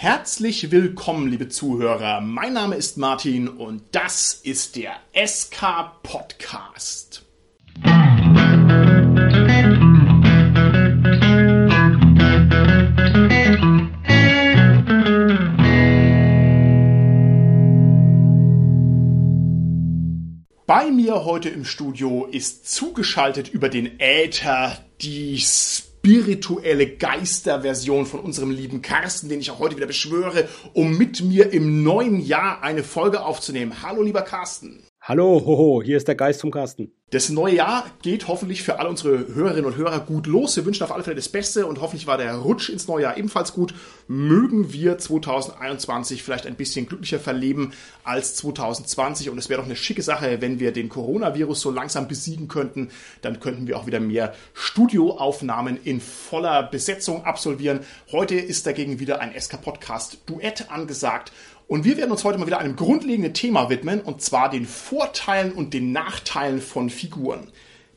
Herzlich willkommen, liebe Zuhörer. Mein Name ist Martin und das ist der SK Podcast. Bei mir heute im Studio ist zugeschaltet über den Äther die spirituelle Geisterversion von unserem lieben Carsten, den ich auch heute wieder beschwöre, um mit mir im neuen Jahr eine Folge aufzunehmen. Hallo, lieber Carsten. Hallo, hoho, hier ist der Geist vom Carsten. Das neue Jahr geht hoffentlich für alle unsere Hörerinnen und Hörer gut los. Wir wünschen auf alle Fälle das Beste und hoffentlich war der Rutsch ins neue Jahr ebenfalls gut. Mögen wir 2021 vielleicht ein bisschen glücklicher verleben als 2020 und es wäre doch eine schicke Sache, wenn wir den Coronavirus so langsam besiegen könnten. Dann könnten wir auch wieder mehr Studioaufnahmen in voller Besetzung absolvieren. Heute ist dagegen wieder ein SK Podcast Duett angesagt und wir werden uns heute mal wieder einem grundlegenden Thema widmen, und zwar den Vorteilen und den Nachteilen von Figuren.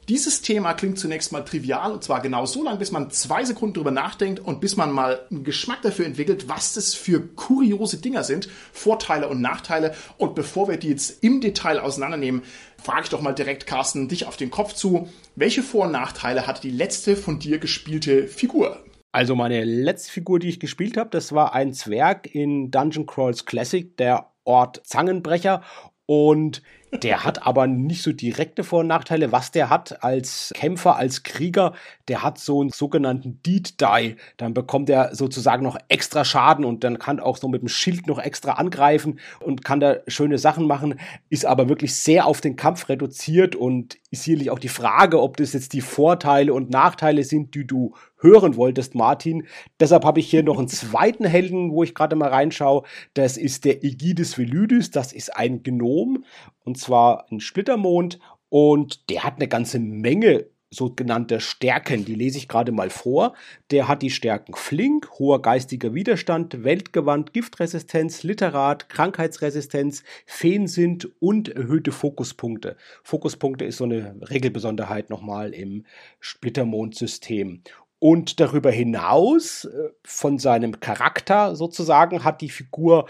Dieses Thema klingt zunächst mal trivial, und zwar genau so lange, bis man zwei Sekunden drüber nachdenkt und bis man mal einen Geschmack dafür entwickelt, was das für kuriose Dinger sind, Vorteile und Nachteile. Und bevor wir die jetzt im Detail auseinandernehmen, frage ich doch mal direkt, Carsten, dich auf den Kopf zu. Welche Vor- und Nachteile hat die letzte von dir gespielte Figur? Also meine letzte Figur, die ich gespielt habe, das war ein Zwerg in Dungeon Crawls Classic, der Ort Zangenbrecher. Und der hat aber nicht so direkte Vor- und Nachteile. Was der hat als Kämpfer, als Krieger, der hat so einen sogenannten Deed Die. Dann bekommt er sozusagen noch extra Schaden und dann kann auch so mit dem Schild noch extra angreifen und kann da schöne Sachen machen. Ist aber wirklich sehr auf den Kampf reduziert und ist sicherlich auch die Frage, ob das jetzt die Vorteile und Nachteile sind, die du hören wolltest, Martin. Deshalb habe ich hier noch einen zweiten Helden, wo ich gerade mal reinschaue. Das ist der Aegides Velydis. Das ist ein Gnom und zwar ein Splittermond. Und der hat eine ganze Menge sogenannte Stärken, die lese ich gerade mal vor. Der hat die Stärken Flink, hoher geistiger Widerstand, Weltgewandt, Giftresistenz, Literat, Krankheitsresistenz, Feensint und erhöhte Fokuspunkte. Fokuspunkte ist so eine Regelbesonderheit nochmal im Splittermond-System. Und darüber hinaus, äh, von seinem Charakter sozusagen, hat die Figur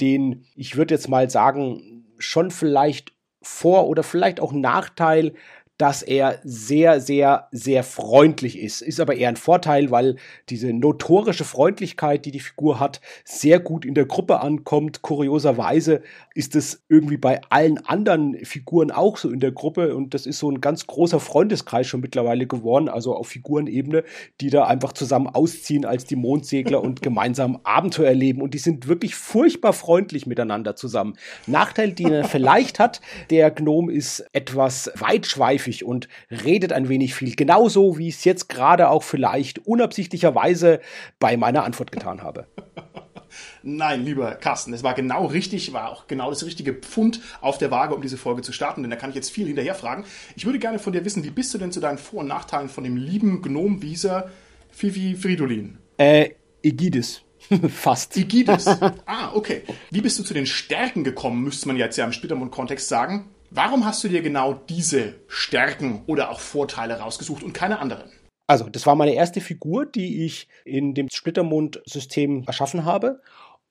den, ich würde jetzt mal sagen, schon vielleicht Vor- oder vielleicht auch Nachteil dass er sehr, sehr, sehr freundlich ist. Ist aber eher ein Vorteil, weil diese notorische Freundlichkeit, die die Figur hat, sehr gut in der Gruppe ankommt. Kurioserweise ist es irgendwie bei allen anderen Figuren auch so in der Gruppe und das ist so ein ganz großer Freundeskreis schon mittlerweile geworden, also auf Figurenebene, die da einfach zusammen ausziehen als die Mondsegler und gemeinsam Abenteuer erleben und die sind wirklich furchtbar freundlich miteinander zusammen. Nachteil, den er vielleicht hat, der Gnome ist etwas weitschweifig häufig und redet ein wenig viel. Genauso wie ich es jetzt gerade auch vielleicht unabsichtlicherweise bei meiner Antwort getan habe. Nein, lieber Carsten, es war genau richtig, war auch genau das richtige Pfund auf der Waage, um diese Folge zu starten, denn da kann ich jetzt viel hinterher fragen. Ich würde gerne von dir wissen, wie bist du denn zu deinen Vor- und Nachteilen von dem lieben Gnom-Wieser Fifi Fridolin? Äh, Egidis. Fast. Igidis. Ah, okay. Wie bist du zu den Stärken gekommen, müsste man jetzt ja im Splittermund-Kontext sagen. Warum hast du dir genau diese Stärken oder auch Vorteile rausgesucht und keine anderen? Also, das war meine erste Figur, die ich in dem Splittermond-System erschaffen habe.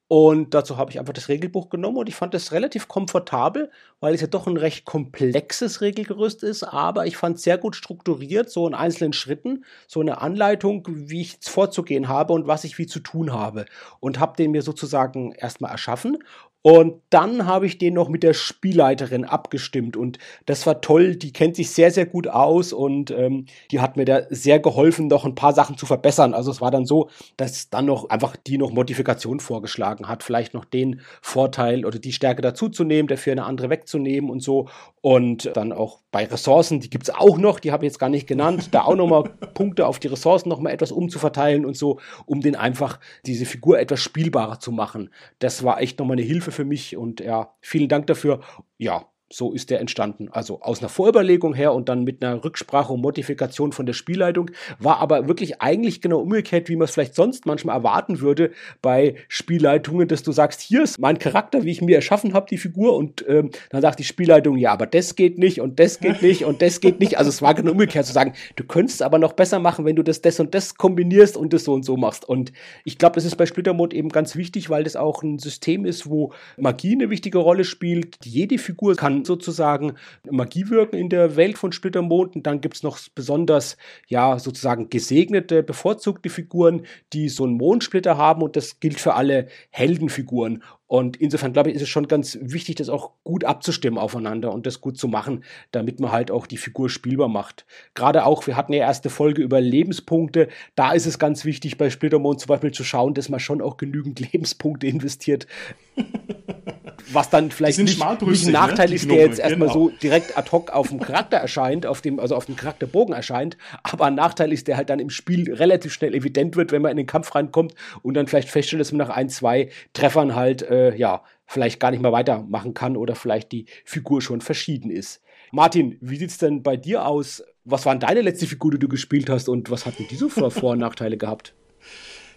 Und dazu habe ich einfach das Regelbuch genommen und ich fand es relativ komfortabel, weil es ja doch ein recht komplexes Regelgerüst ist, aber ich fand es sehr gut strukturiert, so in einzelnen Schritten, so eine Anleitung, wie ich vorzugehen habe und was ich wie zu tun habe. Und habe den mir sozusagen erstmal erschaffen und dann habe ich den noch mit der Spielleiterin abgestimmt und das war toll. Die kennt sich sehr, sehr gut aus und ähm, die hat mir da sehr geholfen, noch ein paar Sachen zu verbessern. Also es war dann so, dass dann noch einfach die noch Modifikation vorgeschlagen hat, vielleicht noch den Vorteil oder die Stärke dazuzunehmen, dafür eine andere wegzunehmen und so. Und dann auch bei Ressourcen, die gibt's auch noch, die habe ich jetzt gar nicht genannt, da auch nochmal Punkte auf die Ressourcen nochmal etwas umzuverteilen und so, um den einfach diese Figur etwas spielbarer zu machen. Das war echt nochmal eine Hilfe für mich und ja, vielen Dank dafür. Ja, so ist der entstanden. Also aus einer Vorüberlegung her und dann mit einer Rücksprache und Modifikation von der Spielleitung, war aber wirklich eigentlich genau umgekehrt, wie man es vielleicht sonst manchmal erwarten würde bei Spielleitungen, dass du sagst, hier ist mein Charakter, wie ich mir erschaffen habe, die Figur, und ähm, dann sagt die Spielleitung, ja, aber das geht nicht und das geht nicht und das geht nicht. Also es war genau umgekehrt zu sagen, du könntest aber noch besser machen, wenn du das, das und das kombinierst und das so und so machst. Und ich glaube, das ist bei Splittermond eben ganz wichtig, weil das auch ein System ist, wo Magie eine wichtige Rolle spielt. Jede Figur kann sozusagen Magie wirken in der Welt von Splittermond. Und dann gibt es noch besonders, ja, sozusagen gesegnete, bevorzugte Figuren, die so einen Mondsplitter haben. Und das gilt für alle Heldenfiguren. Und insofern glaube ich, ist es schon ganz wichtig, das auch gut abzustimmen aufeinander und das gut zu machen, damit man halt auch die Figur spielbar macht. Gerade auch, wir hatten ja erste Folge über Lebenspunkte. Da ist es ganz wichtig, bei Splittermond zum Beispiel zu schauen, dass man schon auch genügend Lebenspunkte investiert. was dann vielleicht nicht, nicht, ein ne? Nachteil ne? ist, der jetzt erstmal genau. so direkt ad hoc auf dem Charakter erscheint, auf dem, also auf dem Charakterbogen erscheint, aber ein Nachteil ist, der halt dann im Spiel relativ schnell evident wird, wenn man in den Kampf reinkommt und dann vielleicht feststellt, dass man nach ein, zwei Treffern halt, äh, ja, vielleicht gar nicht mehr weitermachen kann oder vielleicht die Figur schon verschieden ist. Martin, wie sieht's denn bei dir aus? Was waren deine letzte Figur, die du gespielt hast und was hatten die so Vor-, Vor und Nachteile gehabt?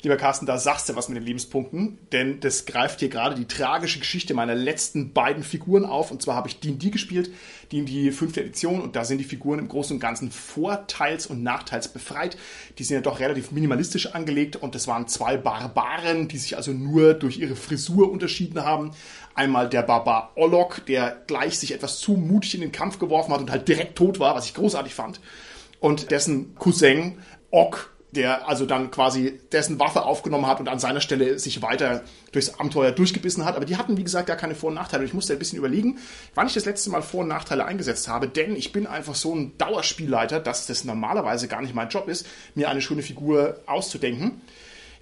Lieber Carsten, da sagst du was mit den Lebenspunkten, denn das greift hier gerade die tragische Geschichte meiner letzten beiden Figuren auf. Und zwar habe ich D&D gespielt, D&D 5. Edition, und da sind die Figuren im Großen und Ganzen vorteils- und nachteilsbefreit. Die sind ja doch relativ minimalistisch angelegt und das waren zwei Barbaren, die sich also nur durch ihre Frisur unterschieden haben. Einmal der Barbar Olok, der gleich sich etwas zu mutig in den Kampf geworfen hat und halt direkt tot war, was ich großartig fand. Und dessen Cousin Ok, der also dann quasi dessen Waffe aufgenommen hat und an seiner Stelle sich weiter durchs Abenteuer durchgebissen hat. Aber die hatten, wie gesagt, gar keine Vor- und Nachteile. Ich musste ein bisschen überlegen, wann ich das letzte Mal Vor- und Nachteile eingesetzt habe, denn ich bin einfach so ein Dauerspielleiter, dass das normalerweise gar nicht mein Job ist, mir eine schöne Figur auszudenken.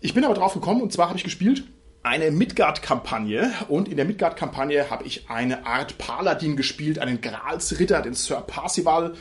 Ich bin aber drauf gekommen und zwar habe ich gespielt eine Midgard-Kampagne und in der Midgard-Kampagne habe ich eine Art Paladin gespielt, einen Gralsritter, den Sir Parsival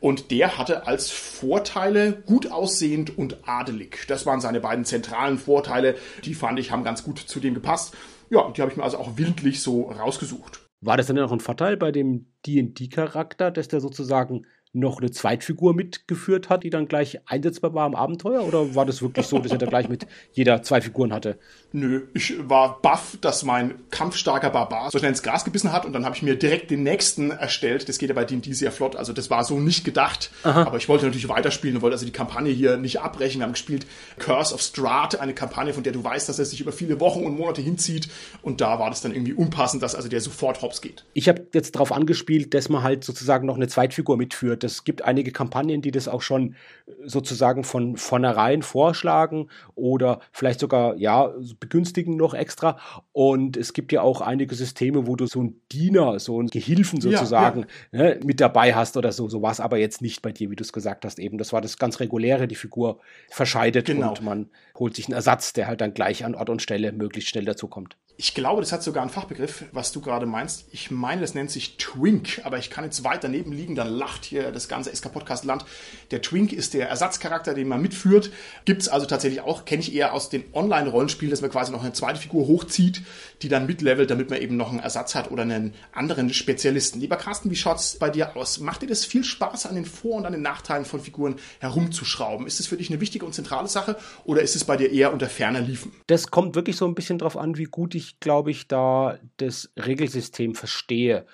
und der hatte als Vorteile gut aussehend und adelig. Das waren seine beiden zentralen Vorteile, die fand ich haben ganz gut zu dem gepasst. Ja, die habe ich mir also auch willentlich so rausgesucht. War das dann noch ein Vorteil bei dem D&D-Charakter, dass der sozusagen noch eine Zweitfigur mitgeführt hat, die dann gleich einsetzbar war im Abenteuer? Oder war das wirklich so, dass er da gleich mit jeder zwei Figuren hatte? Nö, ich war baff, dass mein kampfstarker Barbar so schnell ins Gras gebissen hat und dann habe ich mir direkt den nächsten erstellt. Das geht ja bei D&D sehr flott, also das war so nicht gedacht. Aha. Aber ich wollte natürlich weiterspielen und wollte also die Kampagne hier nicht abbrechen. Wir haben gespielt Curse of Strahd, eine Kampagne, von der du weißt, dass er sich über viele Wochen und Monate hinzieht und da war das dann irgendwie unpassend, dass also der sofort hops geht. Ich habe jetzt darauf angespielt, dass man halt sozusagen noch eine Zweitfigur mitführt es gibt einige Kampagnen, die das auch schon äh, sozusagen von vornherein vorschlagen oder vielleicht sogar, ja, begünstigen noch extra. Und es gibt ja auch einige Systeme, wo du so einen Diener, so einen Gehilfen sozusagen ja, ja. Ne, mit dabei hast oder so. So war es aber jetzt nicht bei dir, wie du es gesagt hast eben. Das war das ganz reguläre, die Figur verscheidet genau. und man holt sich einen Ersatz, der halt dann gleich an Ort und Stelle möglichst schnell dazukommt. Ich glaube, das hat sogar einen Fachbegriff, was du gerade meinst. Ich meine, das nennt sich Twink, aber ich kann jetzt weit daneben liegen, dann lacht hier das ganze SK-Podcast-Land. Der Twink ist der Ersatzcharakter, den man mitführt. Gibt es also tatsächlich auch, kenne ich eher aus den Online-Rollenspielen, dass man quasi noch eine zweite Figur hochzieht, die dann mitlevelt, damit man eben noch einen Ersatz hat oder einen anderen Spezialisten. Lieber Carsten, wie schaut's bei dir aus? Macht dir das viel Spaß, an den Vor- und an den Nachteilen von Figuren herumzuschrauben? Ist es für dich eine wichtige und zentrale Sache oder ist es bei dir eher unter ferner Liefen? Das kommt wirklich so ein bisschen drauf an, wie gut ich glaube ich, da das Regelsystem verstehe.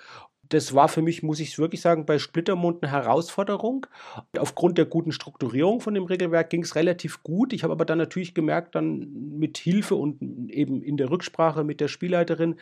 Das war für mich, muss ich wirklich sagen, bei Splittermund eine Herausforderung. Aufgrund der guten Strukturierung von dem Regelwerk ging es relativ gut. Ich habe aber dann natürlich gemerkt, dann mit Hilfe und eben in der Rücksprache mit der Spielleiterin,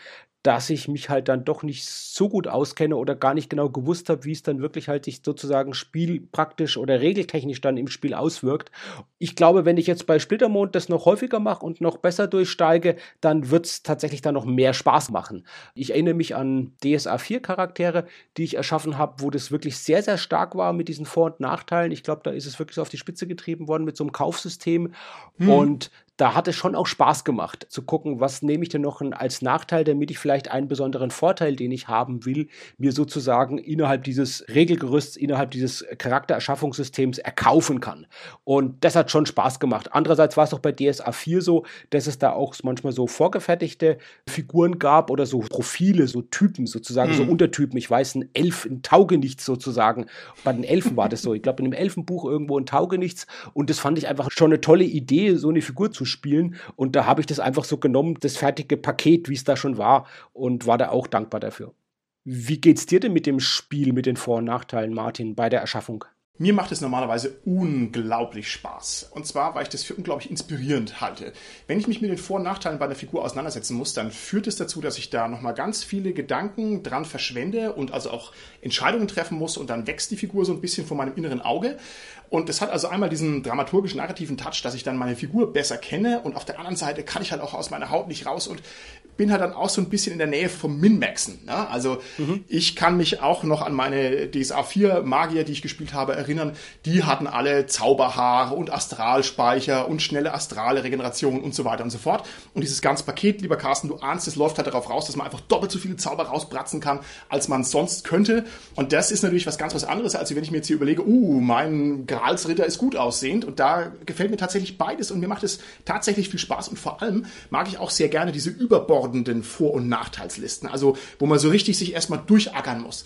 dass ich mich halt dann doch nicht so gut auskenne oder gar nicht genau gewusst habe, wie es dann wirklich halt sich sozusagen spielpraktisch oder regeltechnisch dann im Spiel auswirkt. Ich glaube, wenn ich jetzt bei Splittermond das noch häufiger mache und noch besser durchsteige, dann wird es tatsächlich dann noch mehr Spaß machen. Ich erinnere mich an DSA 4 Charaktere, die ich erschaffen habe, wo das wirklich sehr, sehr stark war mit diesen Vor- und Nachteilen. Ich glaube, da ist es wirklich so auf die Spitze getrieben worden mit so einem Kaufsystem. Hm. Und da hat es schon auch Spaß gemacht, zu gucken, was nehme ich denn noch als Nachteil, damit ich vielleicht einen besonderen Vorteil, den ich haben will, mir sozusagen innerhalb dieses Regelgerüsts, innerhalb dieses Charaktererschaffungssystems erkaufen kann. Und das hat schon Spaß gemacht. Andererseits war es auch bei DSA 4 so, dass es da auch manchmal so vorgefertigte Figuren gab oder so Profile, so Typen sozusagen, mhm. so Untertypen. Ich weiß, ein Elf, ein Taugenichts sozusagen. Bei den Elfen war das so. Ich glaube, in einem Elfenbuch irgendwo ein Taugenichts. Und das fand ich einfach schon eine tolle Idee, so eine Figur zu spielen. Und da habe ich das einfach so genommen, das fertige Paket, wie es da schon war, und war da auch dankbar dafür. Wie geht's dir denn mit dem Spiel, mit den Vor- und Nachteilen, Martin, bei der Erschaffung? Mir macht es normalerweise unglaublich Spaß. Und zwar, weil ich das für unglaublich inspirierend halte. Wenn ich mich mit den Vor- und Nachteilen bei einer Figur auseinandersetzen muss, dann führt es dazu, dass ich da nochmal ganz viele Gedanken dran verschwende und also auch Entscheidungen treffen muss und dann wächst die Figur so ein bisschen vor meinem inneren Auge. Und es hat also einmal diesen dramaturgischen, narrativen Touch, dass ich dann meine Figur besser kenne und auf der anderen Seite kann ich halt auch aus meiner Haut nicht raus und bin halt dann auch so ein bisschen in der Nähe vom Min-Maxen. Ne? Also mhm. ich kann mich auch noch an meine DSA 4 Magier, die ich gespielt habe, erinnern. Die hatten alle Zauberhaare und Astralspeicher und schnelle astrale Regeneration und so weiter und so fort. Und dieses ganze Paket, lieber Carsten, du ahnst, es läuft halt darauf raus, dass man einfach doppelt so viele Zauber rausbratzen kann, als man sonst könnte. Und das ist natürlich was ganz was anderes, als wenn ich mir jetzt hier überlege, uh, mein Gralsritter ist gut aussehend. Und da gefällt mir tatsächlich beides und mir macht es tatsächlich viel Spaß. Und vor allem mag ich auch sehr gerne diese Überbord überbordenden Vor- und Nachteilslisten, also wo man so richtig sich erstmal durchackern muss.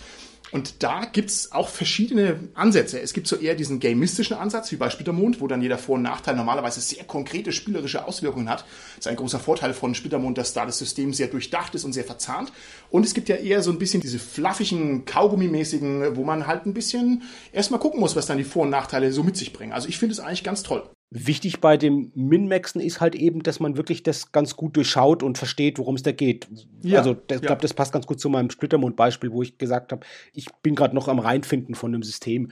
Und da gibt's auch verschiedene Ansätze. Es gibt so eher diesen gamistischen Ansatz, wie bei Splittermond, wo dann jeder Vor- und Nachteil normalerweise sehr konkrete spielerische Auswirkungen hat. Das ist ein großer Vorteil von Splittermond, dass da das System sehr durchdacht ist und sehr verzahnt. Und es gibt ja eher so ein bisschen diese fluffigen, Kaugummi-mäßigen, wo man halt ein bisschen erstmal gucken muss, was dann die Vor- und Nachteile so mit sich bringen. Also ich finde es eigentlich ganz toll. Wichtig bei dem Min-Maxen ist halt eben, dass man wirklich das ganz gut durchschaut und versteht, worum es da geht. Ja, also ich ja. glaube, das passt ganz gut zu meinem Splittermond-Beispiel, wo ich gesagt habe, ich bin gerade noch am Reinfinden von einem System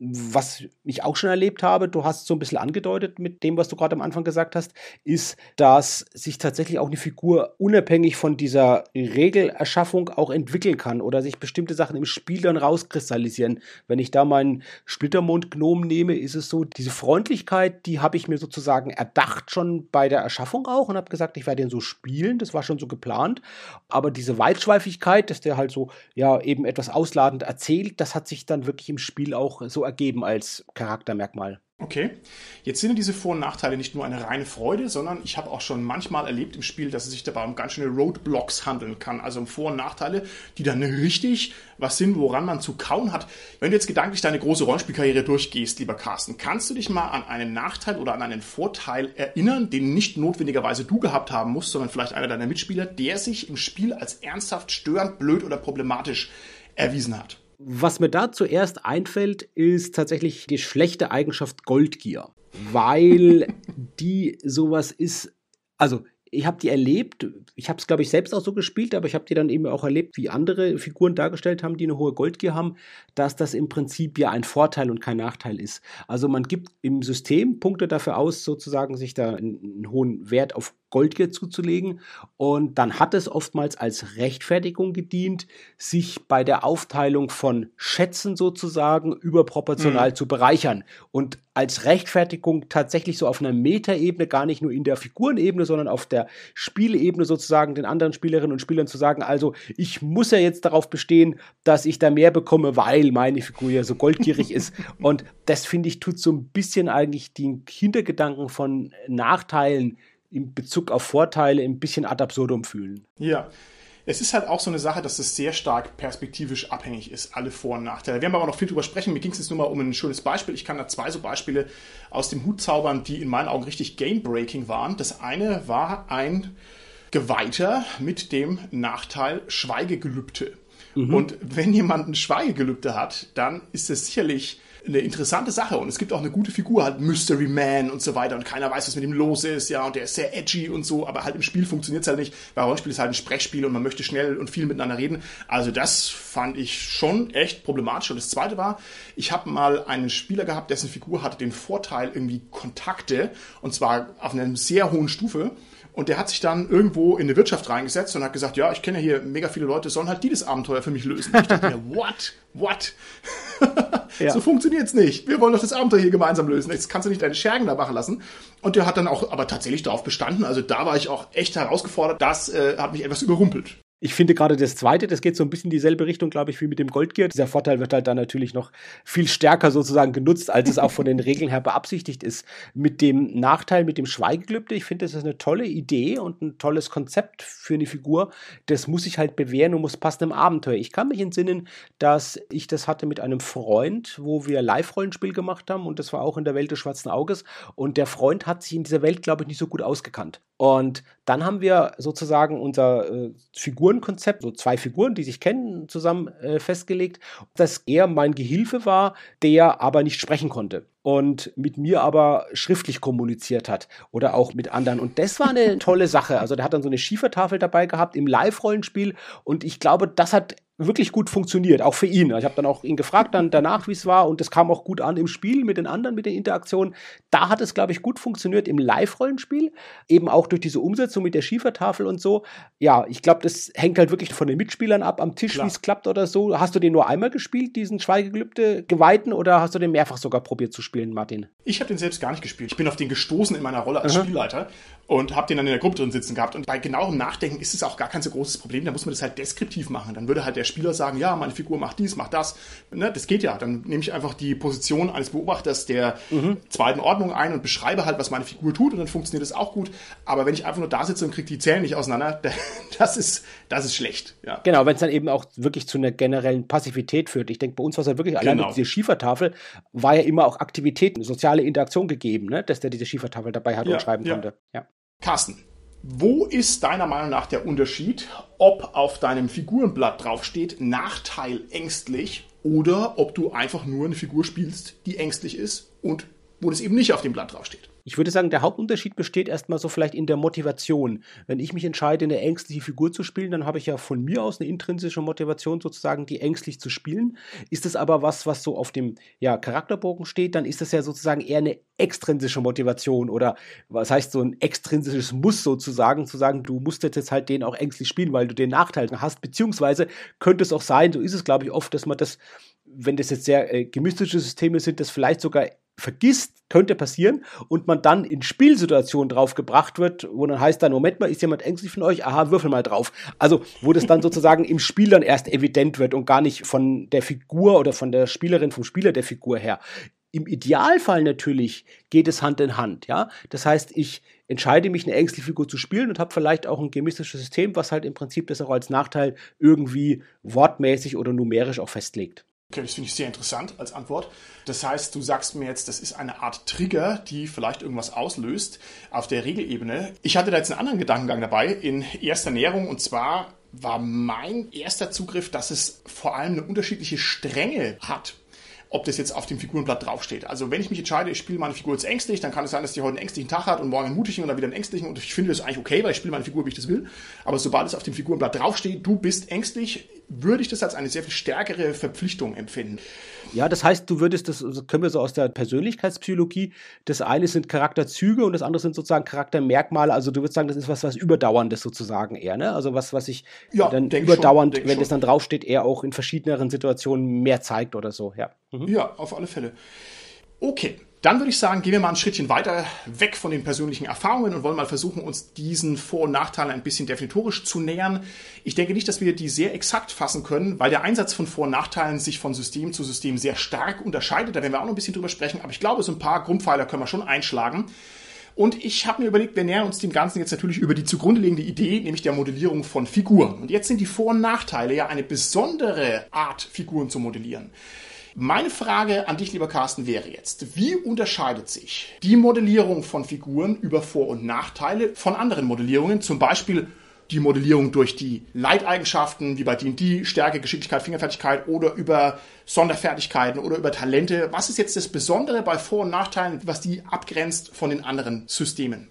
was ich auch schon erlebt habe, du hast so ein bisschen angedeutet mit dem, was du gerade am Anfang gesagt hast, ist, dass sich tatsächlich auch eine Figur unabhängig von dieser Regelerschaffung auch entwickeln kann oder sich bestimmte Sachen im Spiel dann rauskristallisieren. Wenn ich da meinen Splittermond-Gnom nehme, ist es so, diese Freundlichkeit, die habe ich mir sozusagen erdacht schon bei der Erschaffung auch und habe gesagt, ich werde den so spielen, das war schon so geplant. Aber diese Weitschweifigkeit, dass der halt so, ja, eben etwas ausladend erzählt, das hat sich dann wirklich im Spiel auch so ergeben als Charaktermerkmal. Okay, jetzt sind diese Vor- und Nachteile nicht nur eine reine Freude, sondern ich habe auch schon manchmal erlebt im Spiel, dass es sich dabei um ganz schöne Roadblocks handeln kann, also um Vor- und Nachteile, die dann richtig was sind, woran man zu kauen hat. Wenn du jetzt gedanklich deine große Rollenspielkarriere durchgehst, lieber Carsten, kannst du dich mal an einen Nachteil oder an einen Vorteil erinnern, den nicht notwendigerweise du gehabt haben musst, sondern vielleicht einer deiner Mitspieler, der sich im Spiel als ernsthaft störend, blöd oder problematisch erwiesen hat? Was mir da zuerst einfällt, ist tatsächlich die schlechte Eigenschaft Goldgier, weil die sowas ist, also ich habe die erlebt, ich habe es glaube ich selbst auch so gespielt, aber ich habe die dann eben auch erlebt, wie andere Figuren dargestellt haben, die eine hohe Goldgier haben, dass das im Prinzip ja ein Vorteil und kein Nachteil ist. Also man gibt im System Punkte dafür aus, sozusagen sich da einen, einen hohen Wert auf Goldgier zuzulegen. Und dann hat es oftmals als Rechtfertigung gedient, sich bei der Aufteilung von Schätzen sozusagen überproportional mhm. zu bereichern. Und als Rechtfertigung tatsächlich so auf einer Metaebene, gar nicht nur in der Figurenebene, sondern auf der Spielebene sozusagen den anderen Spielerinnen und Spielern zu sagen, also ich muss ja jetzt darauf bestehen, dass ich da mehr bekomme, weil meine Figur ja so goldgierig ist. Und das finde ich tut so ein bisschen eigentlich den Hintergedanken von Nachteilen in Bezug auf Vorteile ein bisschen ad absurdum fühlen. Ja. Es ist halt auch so eine Sache, dass es sehr stark perspektivisch abhängig ist, alle Vor- und Nachteile. Wir werden aber noch viel drüber sprechen. Mir ging es jetzt nur mal um ein schönes Beispiel. Ich kann da zwei so Beispiele aus dem Hut zaubern, die in meinen Augen richtig game-breaking waren. Das eine war ein Geweihter mit dem Nachteil Schweigegelübde. Mhm. Und wenn jemand ein Schweigegelübde hat, dann ist es sicherlich eine interessante Sache und es gibt auch eine gute Figur, halt Mystery Man und so weiter und keiner weiß, was mit ihm los ist, ja, und der ist sehr edgy und so, aber halt im Spiel funktioniert es halt nicht, weil Rollenspiel ist halt ein Sprechspiel und man möchte schnell und viel miteinander reden. Also das fand ich schon echt problematisch. Und das zweite war, ich habe mal einen Spieler gehabt, dessen Figur hatte den Vorteil irgendwie Kontakte und zwar auf einer sehr hohen Stufe und der hat sich dann irgendwo in eine Wirtschaft reingesetzt und hat gesagt, ja, ich kenne hier mega viele Leute, sollen halt die das Abenteuer für mich lösen. Und ich dachte mir, what? What? Ja. so funktioniert's nicht. Wir wollen doch das Abenteuer hier gemeinsam lösen. Jetzt kannst du nicht deine Schergen da machen lassen. Und der hat dann auch aber tatsächlich darauf bestanden. Also da war ich auch echt herausgefordert. Das äh, hat mich etwas überrumpelt. Ich finde gerade das zweite, das geht so ein bisschen in dieselbe Richtung, glaube ich, wie mit dem Goldgear. Dieser Vorteil wird halt dann natürlich noch viel stärker sozusagen genutzt, als es auch von den Regeln her beabsichtigt ist. Mit dem Nachteil, mit dem Schweigegelübde, ich finde, das ist eine tolle Idee und ein tolles Konzept für eine Figur. Das muss ich halt bewähren und muss passen im Abenteuer. Ich kann mich entsinnen, dass ich das hatte mit einem Freund, wo wir Live-Rollenspiel gemacht haben und das war auch in der Welt des schwarzen Auges. Und der Freund hat sich in dieser Welt, glaube ich, nicht so gut ausgekannt. Und dann haben wir sozusagen unser äh, Figurenkonzept, so zwei Figuren, die sich kennen, zusammen äh, festgelegt, dass er mein Gehilfe war, der aber nicht sprechen konnte und mit mir aber schriftlich kommuniziert hat oder auch mit anderen. Und das war eine tolle Sache. Also der hat dann so eine Schiefertafel dabei gehabt im Live-Rollenspiel und ich glaube, das hat wirklich gut funktioniert, auch für ihn. Ich habe dann auch ihn gefragt dann danach, wie es war und es kam auch gut an im Spiel mit den anderen, mit den Interaktionen. Da hat es, glaube ich, gut funktioniert im Live-Rollenspiel, eben auch durch diese Umsetzung mit der Schiefertafel und so. Ja, ich glaube, das hängt halt wirklich von den Mitspielern ab am Tisch, wie es klappt oder so. Hast du den nur einmal gespielt, diesen Schweigegelübde Geweihten, oder hast du den mehrfach sogar probiert zu spielen, Martin? Ich habe den selbst gar nicht gespielt. Ich bin auf den gestoßen in meiner Rolle als mhm. Spielleiter und habe den dann in der Gruppe drin sitzen gehabt. Und bei genauem Nachdenken ist es auch gar kein so großes Problem. Da muss man das halt deskriptiv machen. Dann würde halt der Spieler sagen, ja, meine Figur macht dies, macht das. Ne, das geht ja. Dann nehme ich einfach die Position eines Beobachters der mhm. zweiten Ordnung ein und beschreibe halt, was meine Figur tut und dann funktioniert das auch gut. Aber wenn ich einfach nur da sitze und kriege die Zähne nicht auseinander, das ist, das ist schlecht. Ja. Genau, wenn es dann eben auch wirklich zu einer generellen Passivität führt. Ich denke, bei uns war es ja wirklich genau. allein diese Schiefertafel, war ja immer auch Aktivität, soziale Interaktion gegeben, ne? dass der diese Schiefertafel dabei hat ja, und schreiben ja. konnte. Ja. Carsten, wo ist deiner Meinung nach der Unterschied, ob auf deinem Figurenblatt draufsteht Nachteil ängstlich oder ob du einfach nur eine Figur spielst, die ängstlich ist und wo das eben nicht auf dem Blatt draufsteht? Ich würde sagen, der Hauptunterschied besteht erstmal so vielleicht in der Motivation. Wenn ich mich entscheide, eine ängstliche Figur zu spielen, dann habe ich ja von mir aus eine intrinsische Motivation, sozusagen die ängstlich zu spielen. Ist es aber was, was so auf dem ja, Charakterbogen steht, dann ist das ja sozusagen eher eine extrinsische Motivation oder was heißt so ein extrinsisches Muss sozusagen, zu sagen, du musst jetzt halt den auch ängstlich spielen, weil du den Nachteil hast, beziehungsweise könnte es auch sein, so ist es glaube ich oft, dass man das, wenn das jetzt sehr äh, gemistische Systeme sind, das vielleicht sogar vergisst, könnte passieren, und man dann in Spielsituationen draufgebracht wird, wo dann heißt dann, Moment mal, ist jemand ängstlich von euch? Aha, würfel mal drauf. Also, wo das dann sozusagen im Spiel dann erst evident wird und gar nicht von der Figur oder von der Spielerin, vom Spieler der Figur her. Im Idealfall natürlich geht es Hand in Hand, ja. Das heißt, ich entscheide mich, eine ängstliche Figur zu spielen und habe vielleicht auch ein gemistisches System, was halt im Prinzip das auch als Nachteil irgendwie wortmäßig oder numerisch auch festlegt. Okay, das finde ich sehr interessant als Antwort. Das heißt, du sagst mir jetzt, das ist eine Art Trigger, die vielleicht irgendwas auslöst auf der Regelebene. Ich hatte da jetzt einen anderen Gedankengang dabei in erster Näherung und zwar war mein erster Zugriff, dass es vor allem eine unterschiedliche Strenge hat ob das jetzt auf dem Figurenblatt draufsteht. Also wenn ich mich entscheide, ich spiele meine Figur jetzt ängstlich, dann kann es sein, dass die heute einen ängstlichen Tag hat und morgen einen mutigen und dann wieder einen ängstlichen und ich finde das eigentlich okay, weil ich spiele meine Figur, wie ich das will. Aber sobald es auf dem Figurenblatt draufsteht, du bist ängstlich, würde ich das als eine sehr viel stärkere Verpflichtung empfinden. Ja, das heißt, du würdest das, das können wir so aus der Persönlichkeitspsychologie, das eine sind Charakterzüge und das andere sind sozusagen Charaktermerkmale. Also du würdest sagen, das ist was, was Überdauerndes sozusagen eher, ne? Also was, was sich ja, dann überdauernd, schon, wenn es dann draufsteht, eher auch in verschiedeneren Situationen mehr zeigt oder so, ja. Mhm. Ja, auf alle Fälle. Okay, dann würde ich sagen, gehen wir mal ein Schrittchen weiter weg von den persönlichen Erfahrungen und wollen mal versuchen, uns diesen Vor- und Nachteilen ein bisschen definitorisch zu nähern. Ich denke nicht, dass wir die sehr exakt fassen können, weil der Einsatz von Vor- und Nachteilen sich von System zu System sehr stark unterscheidet. Da werden wir auch noch ein bisschen drüber sprechen, aber ich glaube, so ein paar Grundpfeiler können wir schon einschlagen. Und ich habe mir überlegt, wir nähern uns dem Ganzen jetzt natürlich über die zugrunde liegende Idee, nämlich der Modellierung von Figuren. Und jetzt sind die Vor- und Nachteile ja eine besondere Art, Figuren zu modellieren. Meine Frage an dich, lieber Carsten, wäre jetzt, wie unterscheidet sich die Modellierung von Figuren über Vor- und Nachteile von anderen Modellierungen, zum Beispiel die Modellierung durch die Leiteigenschaften, wie bei D&D, Stärke, Geschicklichkeit, Fingerfertigkeit oder über Sonderfertigkeiten oder über Talente. Was ist jetzt das Besondere bei Vor- und Nachteilen, was die abgrenzt von den anderen Systemen?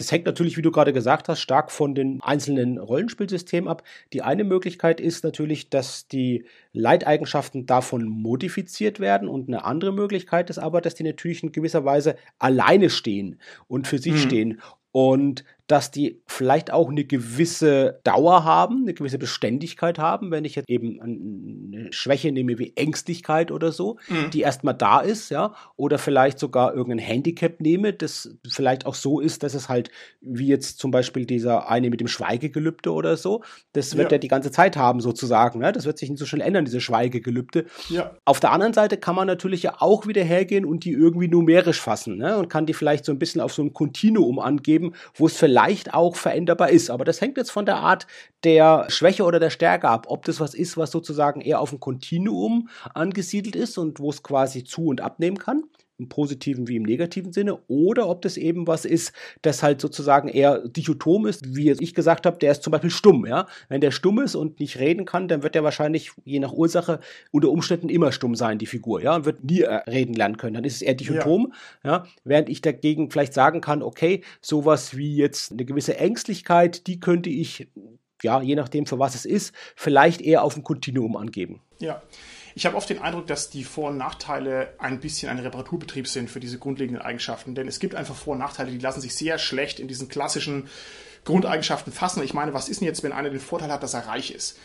Das hängt natürlich, wie du gerade gesagt hast, stark von den einzelnen Rollenspielsystemen ab. Die eine Möglichkeit ist natürlich, dass die Leiteigenschaften davon modifiziert werden und eine andere Möglichkeit ist aber, dass die natürlich in gewisser Weise alleine stehen und für sich mhm. stehen. Und dass die vielleicht auch eine gewisse Dauer haben, eine gewisse Beständigkeit haben, wenn ich jetzt eben eine Schwäche nehme wie Ängstlichkeit oder so, mhm. die erstmal da ist, ja, oder vielleicht sogar irgendein Handicap nehme, das vielleicht auch so ist, dass es halt, wie jetzt zum Beispiel dieser eine mit dem Schweigegelübde oder so, das wird ja. er die ganze Zeit haben sozusagen, ne? das wird sich nicht so schnell ändern, diese Schweigegelübde. Ja. Auf der anderen Seite kann man natürlich ja auch wieder hergehen und die irgendwie numerisch fassen ne? und kann die vielleicht so ein bisschen auf so ein Kontinuum angeben, wo es vielleicht auch veränderbar ist. Aber das hängt jetzt von der Art der Schwäche oder der Stärke ab, ob das was ist, was sozusagen eher auf ein Kontinuum angesiedelt ist und wo es quasi zu und abnehmen kann im positiven wie im negativen Sinne, oder ob das eben was ist, das halt sozusagen eher dichotom ist, wie ich gesagt habe, der ist zum Beispiel stumm, ja. Wenn der stumm ist und nicht reden kann, dann wird er wahrscheinlich je nach Ursache unter Umständen immer stumm sein, die Figur, ja, und wird nie äh, reden lernen können. Dann ist es eher dichotom, ja. ja. Während ich dagegen vielleicht sagen kann, okay, sowas wie jetzt eine gewisse Ängstlichkeit, die könnte ich ja, je nachdem, für was es ist, vielleicht eher auf ein Kontinuum angeben. Ja. Ich habe oft den Eindruck, dass die Vor- und Nachteile ein bisschen ein Reparaturbetrieb sind für diese grundlegenden Eigenschaften. Denn es gibt einfach Vor- und Nachteile, die lassen sich sehr schlecht in diesen klassischen Grundeigenschaften fassen. Ich meine, was ist denn jetzt, wenn einer den Vorteil hat, dass er reich ist?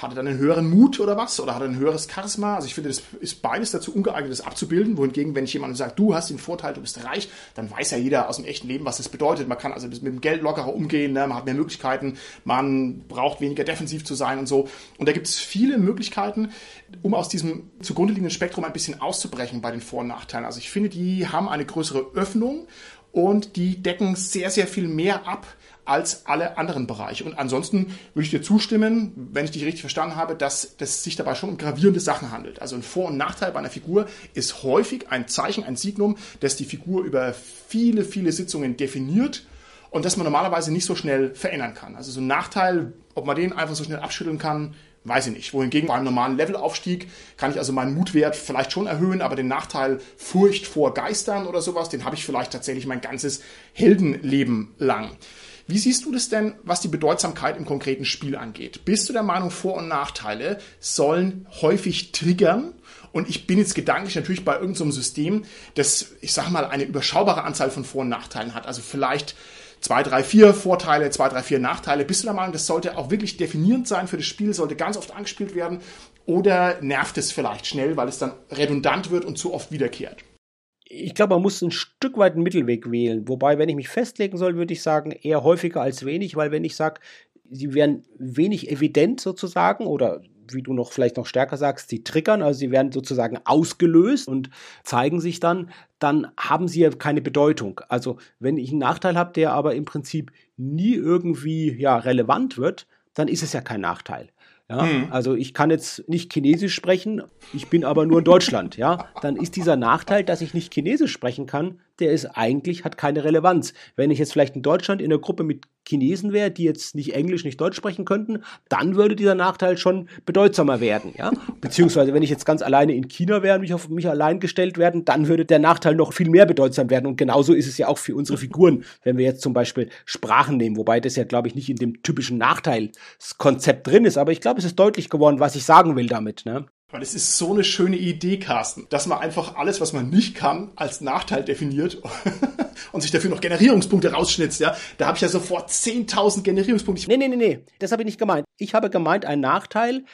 Hat er dann einen höheren Mut oder was? Oder hat er ein höheres Charisma? Also ich finde, das ist beides dazu ungeeignet, das abzubilden. Wohingegen, wenn ich jemandem sage, du hast den Vorteil, du bist reich, dann weiß ja jeder aus dem echten Leben, was das bedeutet. Man kann also mit dem Geld lockerer umgehen, ne? man hat mehr Möglichkeiten, man braucht weniger defensiv zu sein und so. Und da gibt es viele Möglichkeiten, um aus diesem zugrunde liegenden Spektrum ein bisschen auszubrechen bei den Vor- und Nachteilen. Also ich finde, die haben eine größere Öffnung und die decken sehr, sehr viel mehr ab, als alle anderen Bereiche. Und ansonsten würde ich dir zustimmen, wenn ich dich richtig verstanden habe, dass es sich dabei schon um gravierende Sachen handelt. Also ein Vor- und Nachteil bei einer Figur ist häufig ein Zeichen, ein Signum, das die Figur über viele, viele Sitzungen definiert und das man normalerweise nicht so schnell verändern kann. Also so ein Nachteil, ob man den einfach so schnell abschütteln kann, weiß ich nicht. Wohingegen bei einem normalen Levelaufstieg kann ich also meinen Mutwert vielleicht schon erhöhen, aber den Nachteil Furcht vor Geistern oder sowas, den habe ich vielleicht tatsächlich mein ganzes Heldenleben lang. Wie siehst du das denn, was die Bedeutsamkeit im konkreten Spiel angeht? Bist du der Meinung, Vor- und Nachteile sollen häufig triggern? Und ich bin jetzt gedanklich natürlich bei irgendeinem so System, das, ich sag mal, eine überschaubare Anzahl von Vor- und Nachteilen hat. Also vielleicht zwei, drei, vier Vorteile, zwei, drei, vier Nachteile. Bist du der Meinung, das sollte auch wirklich definierend sein für das Spiel, sollte ganz oft angespielt werden? Oder nervt es vielleicht schnell, weil es dann redundant wird und zu oft wiederkehrt? Ich glaube, man muss ein Stück weit einen Mittelweg wählen. Wobei, wenn ich mich festlegen soll, würde ich sagen, eher häufiger als wenig, weil wenn ich sage, sie werden wenig evident sozusagen oder wie du noch vielleicht noch stärker sagst, sie triggern, also sie werden sozusagen ausgelöst und zeigen sich dann, dann haben sie ja keine Bedeutung. Also wenn ich einen Nachteil habe, der aber im Prinzip nie irgendwie ja relevant wird, dann ist es ja kein Nachteil. Ja, mhm. Also ich kann jetzt nicht Chinesisch sprechen, ich bin aber nur in Deutschland. Ja, dann ist dieser Nachteil, dass ich nicht Chinesisch sprechen kann, der ist eigentlich, hat keine Relevanz. Wenn ich jetzt vielleicht in Deutschland in einer Gruppe mit Chinesen wäre, die jetzt nicht Englisch, nicht Deutsch sprechen könnten, dann würde dieser Nachteil schon bedeutsamer werden, ja. Beziehungsweise, wenn ich jetzt ganz alleine in China wäre und mich auf mich allein gestellt werden, dann würde der Nachteil noch viel mehr bedeutsam werden. Und genauso ist es ja auch für unsere Figuren, wenn wir jetzt zum Beispiel Sprachen nehmen, wobei das ja, glaube ich, nicht in dem typischen Nachteilskonzept drin ist. Aber ich glaube, es ist deutlich geworden, was ich sagen will damit, ne? Weil es ist so eine schöne Idee, Carsten, dass man einfach alles, was man nicht kann, als Nachteil definiert und sich dafür noch Generierungspunkte rausschnitzt. Ja? Da habe ich ja sofort 10.000 Generierungspunkte. Nee, nee, nee, nee, das habe ich nicht gemeint. Ich habe gemeint, ein Nachteil,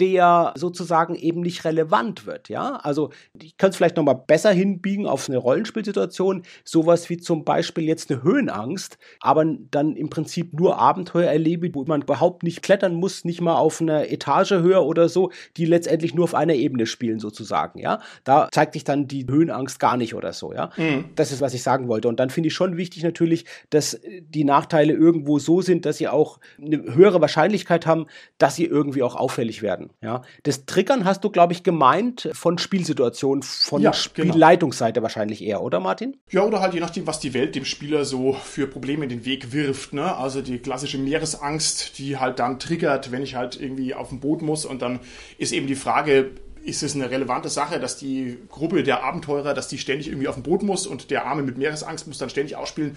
der sozusagen eben nicht relevant wird. Ja, also ich könnte es vielleicht noch mal besser hinbiegen auf eine Rollenspielsituation, sowas wie zum Beispiel jetzt eine Höhenangst, aber dann im Prinzip nur Abenteuer erlebe, wo man überhaupt nicht klettern muss, nicht mal auf einer Etage höher oder so, die letztendlich nur auf einer Ebene spielen sozusagen. Ja, da zeigt sich dann die Höhenangst gar nicht oder so. Ja, mhm. das ist was ich sagen wollte. Und dann finde ich schon wichtig natürlich, dass die Nachteile irgendwo so sind, dass sie auch eine höhere Wahrscheinlichkeit haben, dass sie irgendwie auch auffällig werden. Ja, das Triggern hast du, glaube ich, gemeint von Spielsituationen, von ja. Spielleitungsseite genau. wahrscheinlich eher, oder Martin? Ja, oder halt je nachdem, was die Welt dem Spieler so für Probleme in den Weg wirft. Ne? Also die klassische Meeresangst, die halt dann triggert, wenn ich halt irgendwie auf dem Boot muss und dann ist eben die Frage, ist es eine relevante Sache, dass die Gruppe der Abenteurer, dass die ständig irgendwie auf dem Boot muss und der Arme mit Meeresangst muss dann ständig ausspielen,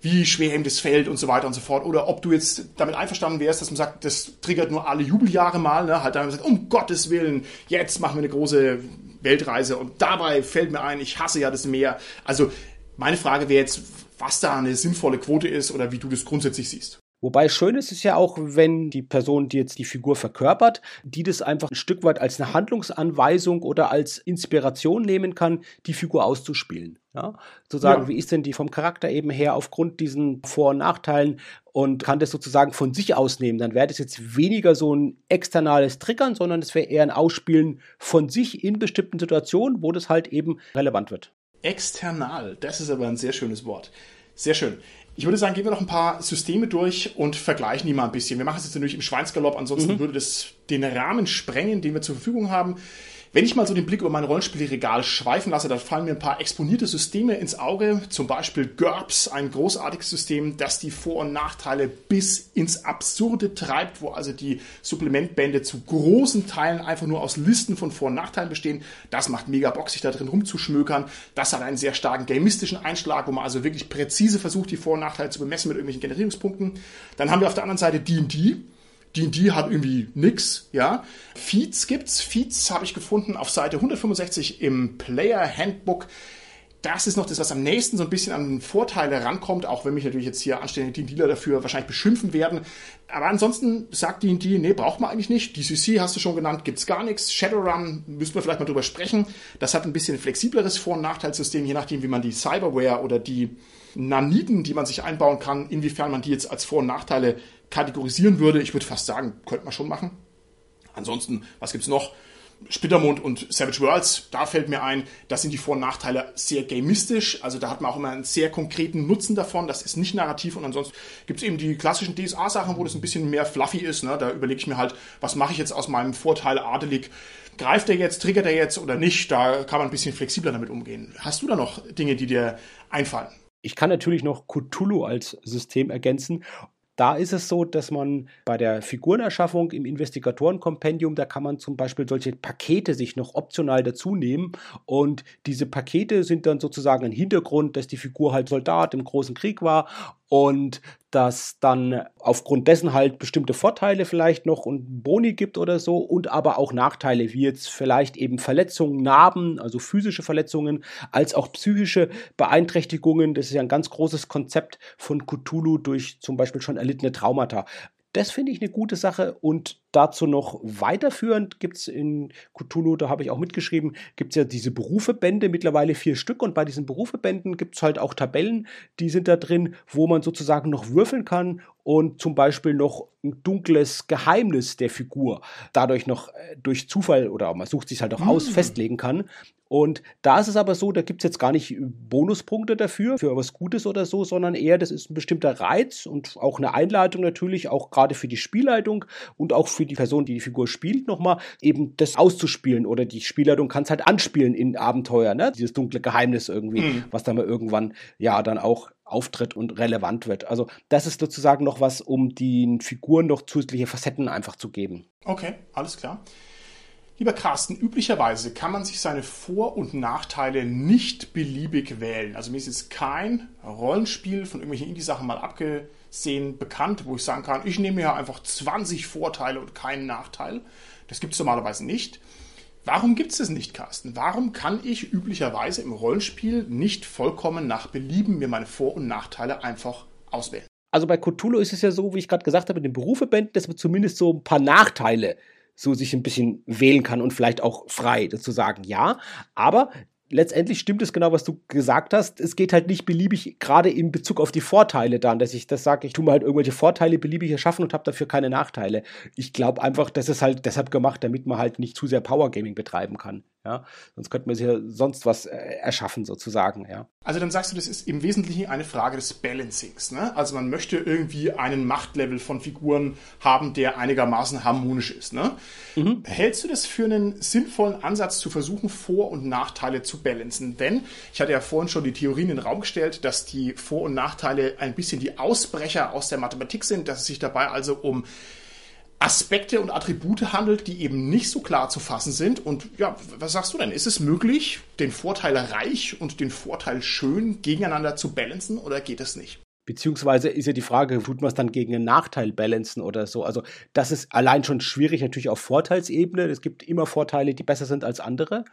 wie schwer ihm das fällt und so weiter und so fort. Oder ob du jetzt damit einverstanden wärst, dass man sagt, das triggert nur alle Jubeljahre mal, ne? halt dann sagt, um Gottes Willen, jetzt machen wir eine große Weltreise und dabei fällt mir ein, ich hasse ja das Meer. Also meine Frage wäre jetzt, was da eine sinnvolle Quote ist oder wie du das grundsätzlich siehst. Wobei schön ist es ja auch, wenn die Person, die jetzt die Figur verkörpert, die das einfach ein Stück weit als eine Handlungsanweisung oder als Inspiration nehmen kann, die Figur auszuspielen. Ja? Sozusagen, ja. wie ist denn die vom Charakter eben her aufgrund diesen Vor- und Nachteilen und kann das sozusagen von sich ausnehmen. Dann wäre das jetzt weniger so ein externales Triggern, sondern es wäre eher ein Ausspielen von sich in bestimmten Situationen, wo das halt eben relevant wird. External, das ist aber ein sehr schönes Wort. Sehr schön. Ich würde sagen, gehen wir noch ein paar Systeme durch und vergleichen die mal ein bisschen. Wir machen es jetzt natürlich im Schweinsgalopp, ansonsten mhm. würde das den Rahmen sprengen, den wir zur Verfügung haben. Wenn ich mal so den Blick über mein Rollenspielregal schweifen lasse, dann fallen mir ein paar exponierte Systeme ins Auge. Zum Beispiel GURPS, ein großartiges System, das die Vor- und Nachteile bis ins Absurde treibt, wo also die Supplementbände zu großen Teilen einfach nur aus Listen von Vor- und Nachteilen bestehen. Das macht mega Bock, sich da drin rumzuschmökern. Das hat einen sehr starken gamistischen Einschlag, wo man also wirklich präzise versucht, die Vor- und Nachteile zu bemessen mit irgendwelchen Generierungspunkten. Dann haben wir auf der anderen Seite D&D D&D hat irgendwie nix, ja. Feeds gibt's. Feeds habe ich gefunden auf Seite 165 im Player Handbook. Das ist noch das, was am nächsten so ein bisschen an Vorteile rankommt, auch wenn mich natürlich jetzt hier anständige D&Dealer dafür wahrscheinlich beschimpfen werden. Aber ansonsten sagt D&D, nee, braucht man eigentlich nicht. DCC hast du schon genannt, gibt's gar nichts. Shadowrun, müssen wir vielleicht mal drüber sprechen. Das hat ein bisschen flexibleres Vor- und Nachteilssystem, je nachdem, wie man die Cyberware oder die Naniden, die man sich einbauen kann, inwiefern man die jetzt als Vor- und Nachteile kategorisieren würde. Ich würde fast sagen, könnte man schon machen. Ansonsten, was gibt's noch? Splittermond und Savage Worlds, da fällt mir ein, da sind die Vor- und Nachteile sehr gamistisch. Also da hat man auch immer einen sehr konkreten Nutzen davon. Das ist nicht narrativ und ansonsten gibt's eben die klassischen DSA-Sachen, wo das ein bisschen mehr fluffy ist. Ne? Da überlege ich mir halt, was mache ich jetzt aus meinem Vorteil adelig? Greift er jetzt, triggert er jetzt oder nicht? Da kann man ein bisschen flexibler damit umgehen. Hast du da noch Dinge, die dir einfallen? Ich kann natürlich noch Cthulhu als System ergänzen da ist es so, dass man bei der Figurenerschaffung im Investigatorenkompendium, da kann man zum Beispiel solche Pakete sich noch optional dazu nehmen. Und diese Pakete sind dann sozusagen ein Hintergrund, dass die Figur halt Soldat im großen Krieg war und dass dann aufgrund dessen halt bestimmte Vorteile vielleicht noch und Boni gibt oder so und aber auch Nachteile, wie jetzt vielleicht eben Verletzungen, Narben, also physische Verletzungen, als auch psychische Beeinträchtigungen. Das ist ja ein ganz großes Konzept von Cthulhu durch zum Beispiel schon erlittene Traumata. Das finde ich eine gute Sache und dazu noch weiterführend gibt es in Cthulhu, da habe ich auch mitgeschrieben, gibt es ja diese Berufebände, mittlerweile vier Stück und bei diesen Berufebänden gibt es halt auch Tabellen, die sind da drin, wo man sozusagen noch würfeln kann und zum Beispiel noch ein dunkles Geheimnis der Figur dadurch noch äh, durch Zufall oder man sucht sich halt auch aus, mm. festlegen kann. Und da ist es aber so, da gibt es jetzt gar nicht Bonuspunkte dafür, für was Gutes oder so, sondern eher, das ist ein bestimmter Reiz und auch eine Einleitung natürlich, auch gerade für die Spielleitung und auch für die Person, die die Figur spielt, nochmal eben das auszuspielen oder die Spielleitung kann es halt anspielen in Abenteuer, ne? Dieses dunkle Geheimnis irgendwie, mhm. was dann mal irgendwann ja dann auch auftritt und relevant wird. Also das ist sozusagen noch was, um den Figuren noch zusätzliche Facetten einfach zu geben. Okay, alles klar. Lieber Carsten, üblicherweise kann man sich seine Vor- und Nachteile nicht beliebig wählen. Also mir ist jetzt kein Rollenspiel von irgendwelchen Indie-Sachen mal abgesehen bekannt, wo ich sagen kann, ich nehme ja einfach 20 Vorteile und keinen Nachteil. Das gibt es normalerweise nicht. Warum gibt es das nicht, Carsten? Warum kann ich üblicherweise im Rollenspiel nicht vollkommen nach Belieben mir meine Vor- und Nachteile einfach auswählen? Also bei Cthulhu ist es ja so, wie ich gerade gesagt habe, in den Berufebänden, dass man zumindest so ein paar Nachteile so sich ein bisschen wählen kann und vielleicht auch frei dazu sagen, ja. Aber letztendlich stimmt es genau, was du gesagt hast. Es geht halt nicht beliebig, gerade in Bezug auf die Vorteile dann, dass ich das sage, ich tue mir halt irgendwelche Vorteile beliebig erschaffen und habe dafür keine Nachteile. Ich glaube einfach, das ist halt deshalb gemacht, damit man halt nicht zu sehr Power Gaming betreiben kann. Ja, sonst könnte man sich ja sonst was äh, erschaffen sozusagen. Ja. Also dann sagst du, das ist im Wesentlichen eine Frage des Balancings. Ne? Also man möchte irgendwie einen Machtlevel von Figuren haben, der einigermaßen harmonisch ist. Ne? Mhm. Hältst du das für einen sinnvollen Ansatz, zu versuchen, Vor- und Nachteile zu balancen? Denn ich hatte ja vorhin schon die Theorien in den Raum gestellt, dass die Vor- und Nachteile ein bisschen die Ausbrecher aus der Mathematik sind, dass es sich dabei also um Aspekte und Attribute handelt, die eben nicht so klar zu fassen sind. Und ja, was sagst du denn? Ist es möglich, den Vorteil reich und den Vorteil schön gegeneinander zu balancen oder geht es nicht? Beziehungsweise ist ja die Frage, tut man es dann gegen einen Nachteil balancen oder so? Also, das ist allein schon schwierig, natürlich auf Vorteilsebene. Es gibt immer Vorteile, die besser sind als andere.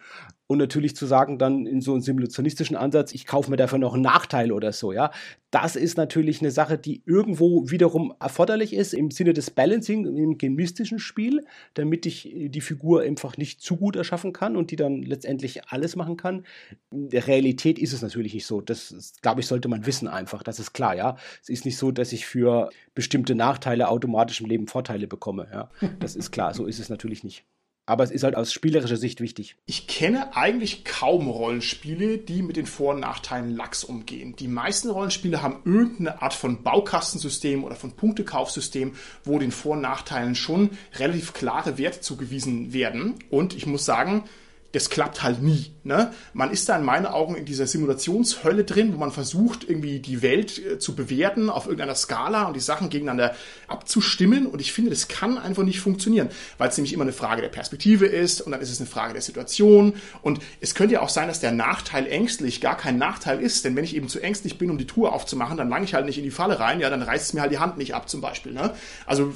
Und natürlich zu sagen, dann in so einem simulationistischen Ansatz, ich kaufe mir dafür noch einen Nachteil oder so, ja. Das ist natürlich eine Sache, die irgendwo wiederum erforderlich ist im Sinne des Balancing im gemistischen Spiel, damit ich die Figur einfach nicht zu gut erschaffen kann und die dann letztendlich alles machen kann. In der Realität ist es natürlich nicht so. Das, glaube ich, sollte man wissen einfach. Das ist klar, ja. Es ist nicht so, dass ich für bestimmte Nachteile automatisch im Leben Vorteile bekomme, ja. Das ist klar. So ist es natürlich nicht. Aber es ist halt aus spielerischer Sicht wichtig. Ich kenne eigentlich kaum Rollenspiele, die mit den Vor- und Nachteilen Lachs umgehen. Die meisten Rollenspiele haben irgendeine Art von Baukastensystem oder von Punktekaufsystem, wo den Vor- und Nachteilen schon relativ klare Werte zugewiesen werden. Und ich muss sagen, das klappt halt nie. Ne? Man ist da in meinen Augen in dieser Simulationshölle drin, wo man versucht, irgendwie die Welt äh, zu bewerten auf irgendeiner Skala und die Sachen gegeneinander abzustimmen. Und ich finde, das kann einfach nicht funktionieren, weil es nämlich immer eine Frage der Perspektive ist und dann ist es eine Frage der Situation. Und es könnte ja auch sein, dass der Nachteil ängstlich gar kein Nachteil ist, denn wenn ich eben zu ängstlich bin, um die Tour aufzumachen, dann lange ich halt nicht in die Falle rein, ja, dann reißt es mir halt die Hand nicht ab zum Beispiel. Ne? Also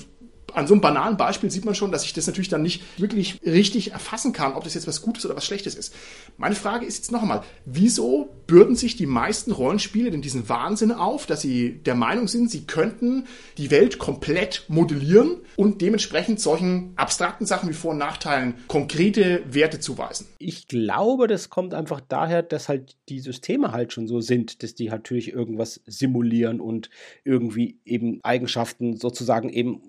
an so einem banalen Beispiel sieht man schon, dass ich das natürlich dann nicht wirklich richtig erfassen kann, ob das jetzt was Gutes oder was Schlechtes ist. Meine Frage ist jetzt noch einmal, wieso bürden sich die meisten Rollenspiele denn diesen Wahnsinn auf, dass sie der Meinung sind, sie könnten die Welt komplett modellieren und dementsprechend solchen abstrakten Sachen wie Vor- und Nachteilen konkrete Werte zuweisen? Ich glaube, das kommt einfach daher, dass halt die Systeme halt schon so sind, dass die natürlich irgendwas simulieren und irgendwie eben Eigenschaften sozusagen eben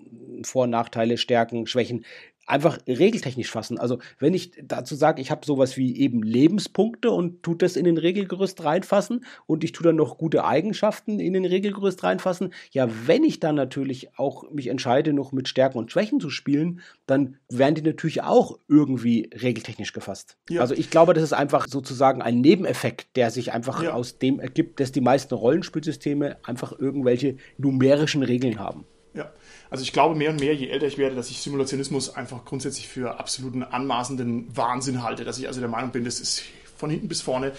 vor- und Nachteile, Stärken, Schwächen einfach regeltechnisch fassen. Also wenn ich dazu sage, ich habe sowas wie eben Lebenspunkte und tut das in den Regelgerüst reinfassen und ich tue dann noch gute Eigenschaften in den Regelgerüst reinfassen, ja, wenn ich dann natürlich auch mich entscheide, noch mit Stärken und Schwächen zu spielen, dann werden die natürlich auch irgendwie regeltechnisch gefasst. Ja. Also ich glaube, das ist einfach sozusagen ein Nebeneffekt, der sich einfach ja. aus dem ergibt, dass die meisten Rollenspielsysteme einfach irgendwelche numerischen Regeln haben. Ja, also ich glaube mehr und mehr, je älter ich werde, dass ich Simulationismus einfach grundsätzlich für absoluten anmaßenden Wahnsinn halte. Dass ich also der Meinung bin, das ist von hinten bis vorne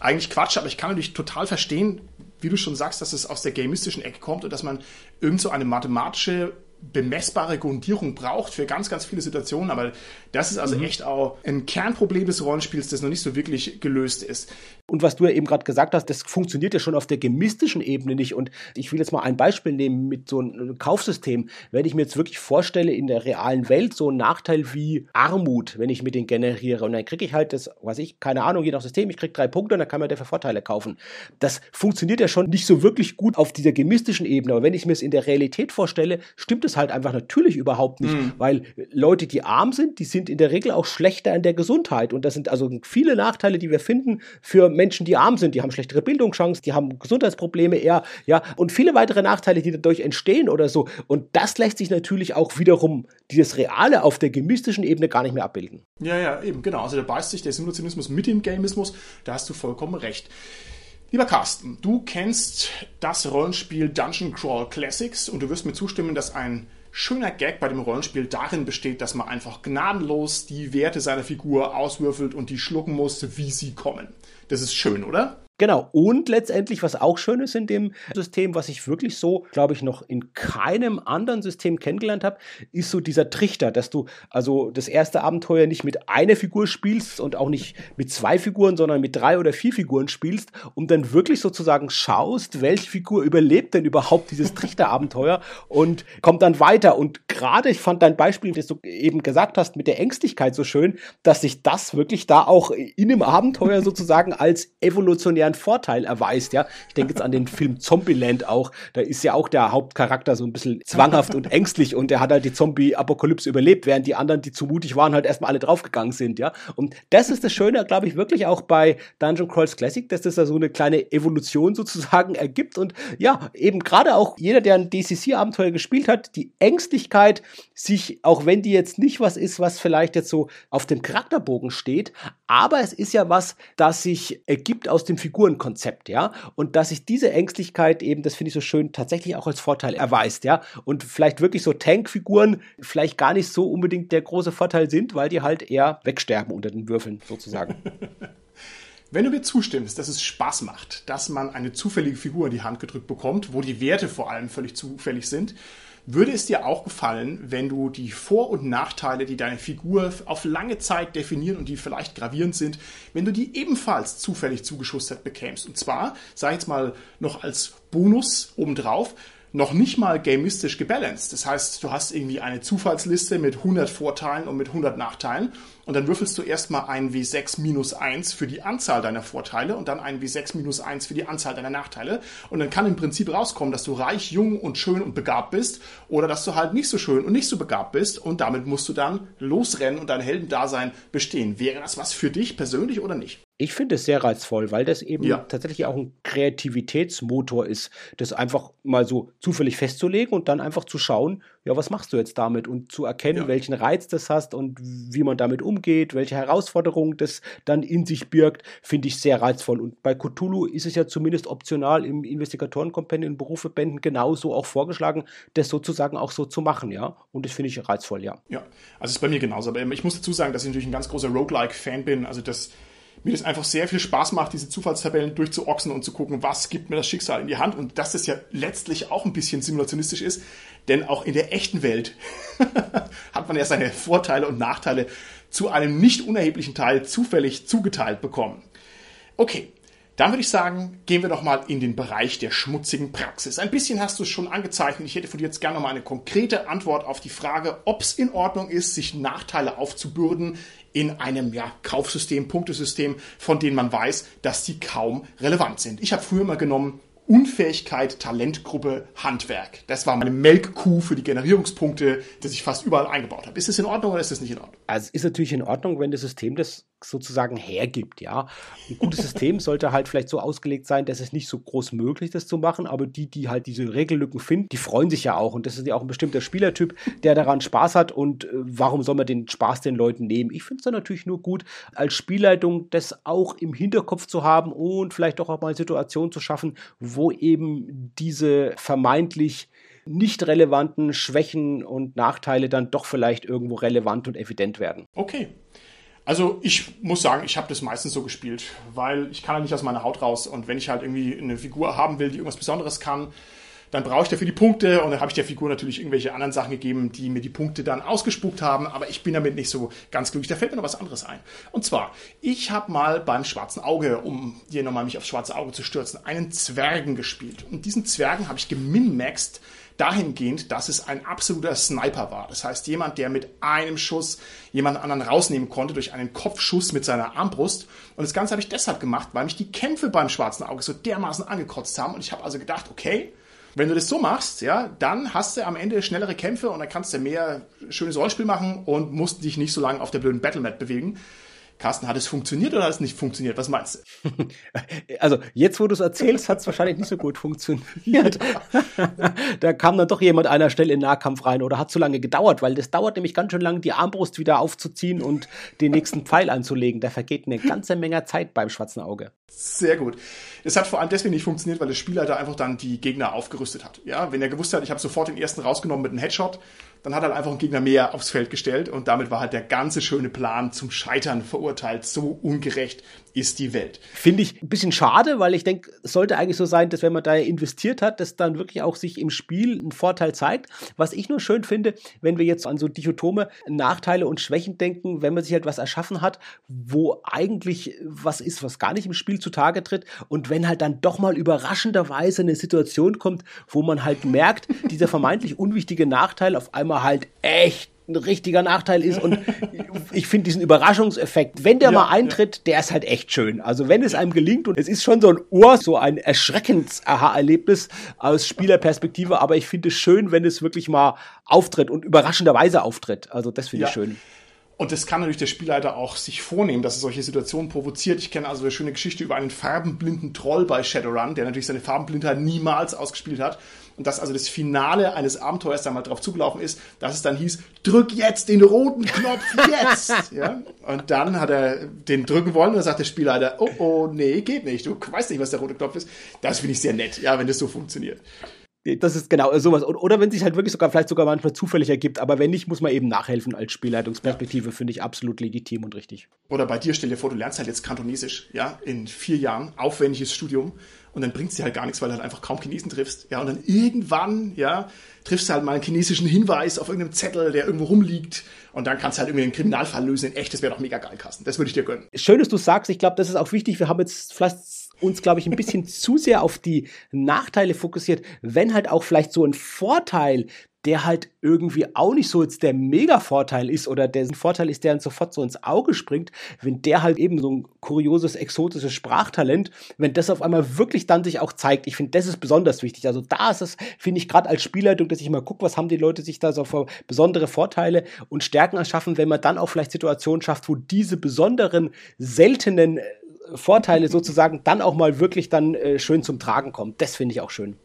eigentlich Quatsch, aber ich kann natürlich total verstehen, wie du schon sagst, dass es aus der gamistischen Ecke kommt und dass man irgend so eine mathematische bemessbare Grundierung braucht für ganz, ganz viele Situationen. Aber das ist also mhm. echt auch ein Kernproblem des Rollenspiels, das noch nicht so wirklich gelöst ist. Und was du ja eben gerade gesagt hast, das funktioniert ja schon auf der gemistischen Ebene nicht. Und ich will jetzt mal ein Beispiel nehmen mit so einem Kaufsystem. Wenn ich mir jetzt wirklich vorstelle, in der realen Welt so ein Nachteil wie Armut, wenn ich mir den generiere, und dann kriege ich halt das, weiß ich, keine Ahnung, je nach System, ich kriege drei Punkte und dann kann man dafür Vorteile kaufen. Das funktioniert ja schon nicht so wirklich gut auf dieser gemistischen Ebene. Aber wenn ich mir es in der Realität vorstelle, stimmt es halt einfach natürlich überhaupt nicht. Mhm. Weil Leute, die arm sind, die sind in der Regel auch schlechter in der Gesundheit. Und das sind also viele Nachteile, die wir finden für Menschen, die arm sind, die haben schlechtere Bildungschancen, die haben Gesundheitsprobleme eher, ja, und viele weitere Nachteile, die dadurch entstehen oder so. Und das lässt sich natürlich auch wiederum dieses Reale auf der gemystischen Ebene gar nicht mehr abbilden. Ja, ja, eben, genau. Also da beißt sich der Simulationismus mit dem Gamismus, da hast du vollkommen recht. Lieber Carsten, du kennst das Rollenspiel Dungeon Crawl Classics und du wirst mir zustimmen, dass ein schöner Gag bei dem Rollenspiel darin besteht, dass man einfach gnadenlos die Werte seiner Figur auswürfelt und die schlucken muss, wie sie kommen. Das ist schön, oder? Genau. Und letztendlich, was auch schön ist in dem System, was ich wirklich so, glaube ich, noch in keinem anderen System kennengelernt habe, ist so dieser Trichter, dass du also das erste Abenteuer nicht mit einer Figur spielst und auch nicht mit zwei Figuren, sondern mit drei oder vier Figuren spielst und dann wirklich sozusagen schaust, welche Figur überlebt denn überhaupt dieses Trichterabenteuer und kommt dann weiter. Und gerade, ich fand dein Beispiel, das du eben gesagt hast, mit der Ängstlichkeit so schön, dass sich das wirklich da auch in einem Abenteuer sozusagen als evolutionär einen Vorteil erweist, ja. Ich denke jetzt an den Film Zombieland auch. Da ist ja auch der Hauptcharakter so ein bisschen zwanghaft und ängstlich und der hat halt die Zombie-Apokalypse überlebt, während die anderen, die zu mutig waren, halt erstmal alle draufgegangen sind, ja. Und das ist das Schöne, glaube ich, wirklich auch bei Dungeon Crawls Classic, dass das da so eine kleine Evolution sozusagen ergibt und ja, eben gerade auch jeder, der ein DCC-Abenteuer gespielt hat, die Ängstlichkeit, sich, auch wenn die jetzt nicht was ist, was vielleicht jetzt so auf dem Charakterbogen steht, aber es ist ja was, das sich ergibt aus dem Figur Figurenkonzept, ja, und dass sich diese Ängstlichkeit eben, das finde ich so schön, tatsächlich auch als Vorteil erweist, ja, und vielleicht wirklich so Tankfiguren vielleicht gar nicht so unbedingt der große Vorteil sind, weil die halt eher wegsterben unter den Würfeln sozusagen. Wenn du mir zustimmst, dass es Spaß macht, dass man eine zufällige Figur in die Hand gedrückt bekommt, wo die Werte vor allem völlig zufällig sind, würde es dir auch gefallen, wenn du die Vor- und Nachteile, die deine Figur auf lange Zeit definieren und die vielleicht gravierend sind, wenn du die ebenfalls zufällig zugeschustert bekämst? Und zwar, sag ich jetzt mal, noch als Bonus obendrauf, noch nicht mal gamistisch gebalanced. Das heißt, du hast irgendwie eine Zufallsliste mit 100 Vorteilen und mit 100 Nachteilen und dann würfelst du erstmal ein W6 minus 1 für die Anzahl deiner Vorteile und dann ein W6 minus 1 für die Anzahl deiner Nachteile. Und dann kann im Prinzip rauskommen, dass du reich, jung und schön und begabt bist oder dass du halt nicht so schön und nicht so begabt bist und damit musst du dann losrennen und dein Heldendasein bestehen. Wäre das was für dich persönlich oder nicht? Ich finde es sehr reizvoll, weil das eben ja. tatsächlich auch ein Kreativitätsmotor ist, das einfach mal so zufällig festzulegen und dann einfach zu schauen, ja, was machst du jetzt damit und zu erkennen, ja. welchen Reiz das hast und wie man damit umgeht, welche Herausforderungen das dann in sich birgt, finde ich sehr reizvoll. Und bei Cthulhu ist es ja zumindest optional im Investigatorenkompendium in Berufeverbänden genauso auch vorgeschlagen, das sozusagen auch so zu machen, ja. Und das finde ich reizvoll, ja. Ja, also ist bei mir genauso. Aber ich muss dazu sagen, dass ich natürlich ein ganz großer Roguelike-Fan bin. Also das mir das einfach sehr viel Spaß macht, diese Zufallstabellen durchzuochsen und zu gucken, was gibt mir das Schicksal in die Hand und dass das ja letztlich auch ein bisschen simulationistisch ist, denn auch in der echten Welt hat man ja seine Vorteile und Nachteile zu einem nicht unerheblichen Teil zufällig zugeteilt bekommen. Okay, dann würde ich sagen, gehen wir doch mal in den Bereich der schmutzigen Praxis. Ein bisschen hast du es schon angezeichnet. Ich hätte von dir jetzt gerne mal eine konkrete Antwort auf die Frage, ob es in Ordnung ist, sich Nachteile aufzubürden in einem ja, Kaufsystem, Punktesystem, von denen man weiß, dass die kaum relevant sind. Ich habe früher mal genommen, Unfähigkeit, Talentgruppe, Handwerk. Das war meine Melkkuh für die Generierungspunkte, die ich fast überall eingebaut habe. Ist das in Ordnung oder ist das nicht in Ordnung? Also es ist natürlich in Ordnung, wenn das System das sozusagen hergibt, ja. Ein gutes System sollte halt vielleicht so ausgelegt sein, dass es nicht so groß möglich ist, das zu machen, aber die, die halt diese Regellücken finden, die freuen sich ja auch und das ist ja auch ein bestimmter Spielertyp, der daran Spaß hat und äh, warum soll man den Spaß den Leuten nehmen? Ich finde es dann natürlich nur gut, als Spielleitung das auch im Hinterkopf zu haben und vielleicht doch auch mal Situationen zu schaffen, wo eben diese vermeintlich nicht relevanten Schwächen und Nachteile dann doch vielleicht irgendwo relevant und evident werden. Okay, also ich muss sagen, ich habe das meistens so gespielt, weil ich kann halt nicht aus meiner Haut raus und wenn ich halt irgendwie eine Figur haben will, die irgendwas Besonderes kann, dann brauche ich dafür die Punkte und dann habe ich der Figur natürlich irgendwelche anderen Sachen gegeben, die mir die Punkte dann ausgespuckt haben, aber ich bin damit nicht so ganz glücklich. Da fällt mir noch was anderes ein. Und zwar, ich habe mal beim Schwarzen Auge, um hier nochmal mich aufs Schwarze Auge zu stürzen, einen Zwergen gespielt. Und diesen Zwergen habe ich geminmaxt dahingehend, dass es ein absoluter Sniper war. Das heißt, jemand, der mit einem Schuss jemand anderen rausnehmen konnte durch einen Kopfschuss mit seiner Armbrust. Und das Ganze habe ich deshalb gemacht, weil mich die Kämpfe beim Schwarzen Auge so dermaßen angekotzt haben. Und ich habe also gedacht, okay, wenn du das so machst, ja, dann hast du am Ende schnellere Kämpfe und dann kannst du mehr schönes Rollenspiel machen und musst dich nicht so lange auf der blöden Battlemat bewegen. Carsten, hat es funktioniert oder hat es nicht funktioniert? Was meinst du? Also, jetzt, wo du es erzählst, hat es wahrscheinlich nicht so gut funktioniert. da kam dann doch jemand einer Stelle in den Nahkampf rein oder hat zu lange gedauert, weil das dauert nämlich ganz schön lange, die Armbrust wieder aufzuziehen und den nächsten Pfeil anzulegen. Da vergeht eine ganze Menge Zeit beim schwarzen Auge. Sehr gut. Es hat vor allem deswegen nicht funktioniert, weil der Spielleiter einfach dann die Gegner aufgerüstet hat. Ja, wenn er gewusst hat, ich habe sofort den ersten rausgenommen mit einem Headshot, dann hat er einfach einen Gegner mehr aufs Feld gestellt und damit war halt der ganze schöne Plan zum Scheitern verurteilt. So ungerecht ist die Welt. Finde ich ein bisschen schade, weil ich denke, es sollte eigentlich so sein, dass wenn man da investiert hat, dass dann wirklich auch sich im Spiel ein Vorteil zeigt. Was ich nur schön finde, wenn wir jetzt an so Dichotome Nachteile und Schwächen denken, wenn man sich halt was erschaffen hat, wo eigentlich was ist, was gar nicht im Spiel zutage tritt und wenn halt dann doch mal überraschenderweise eine Situation kommt, wo man halt merkt, dieser vermeintlich unwichtige Nachteil auf einmal halt echt ein richtiger Nachteil ist. Und ich finde diesen Überraschungseffekt, wenn der ja, mal eintritt, ja. der ist halt echt schön. Also wenn es einem gelingt und es ist schon so ein Ohr, so ein erschreckendes Aha-Erlebnis aus Spielerperspektive, aber ich finde es schön, wenn es wirklich mal auftritt und überraschenderweise auftritt. Also das finde ja. ich schön. Und das kann natürlich der Spielleiter auch sich vornehmen, dass er solche Situationen provoziert. Ich kenne also eine schöne Geschichte über einen farbenblinden Troll bei Shadowrun, der natürlich seine Farbenblindheit niemals ausgespielt hat. Und dass also das Finale eines Abenteuers da mal drauf zugelaufen ist, dass es dann hieß, drück jetzt den roten Knopf jetzt. ja? Und dann hat er den drücken wollen und dann sagt der Spielleiter, oh oh, nee, geht nicht. Du weißt nicht, was der rote Knopf ist. Das finde ich sehr nett, ja, wenn das so funktioniert. Das ist genau sowas. Oder wenn sich halt wirklich sogar vielleicht sogar manchmal zufällig ergibt, aber wenn nicht, muss man eben nachhelfen als Spielleitungsperspektive, ja. finde ich absolut legitim und richtig. Oder bei dir, stell dir vor, du lernst halt jetzt Kantonesisch, ja, in vier Jahren, aufwendiges Studium und dann bringt es dir halt gar nichts, weil du halt einfach kaum Chinesen triffst. Ja, und dann irgendwann, ja, triffst du halt mal einen chinesischen Hinweis auf irgendeinem Zettel, der irgendwo rumliegt und dann kannst du halt irgendwie einen Kriminalfall lösen. Echt, das wäre doch mega geil, Carsten. Das würde ich dir gönnen. Schön, dass du sagst. Ich glaube, das ist auch wichtig. Wir haben jetzt vielleicht uns, glaube ich, ein bisschen zu sehr auf die Nachteile fokussiert, wenn halt auch vielleicht so ein Vorteil der halt irgendwie auch nicht so jetzt der Mega-Vorteil ist oder der Vorteil ist, der dann sofort so ins Auge springt, wenn der halt eben so ein kurioses, exotisches Sprachtalent, wenn das auf einmal wirklich dann sich auch zeigt. Ich finde, das ist besonders wichtig. Also da ist es, finde ich, gerade als Spielleitung, dass ich mal gucke, was haben die Leute sich da so für besondere Vorteile und Stärken erschaffen, wenn man dann auch vielleicht Situationen schafft, wo diese besonderen, seltenen äh, Vorteile sozusagen dann auch mal wirklich dann äh, schön zum Tragen kommen. Das finde ich auch schön.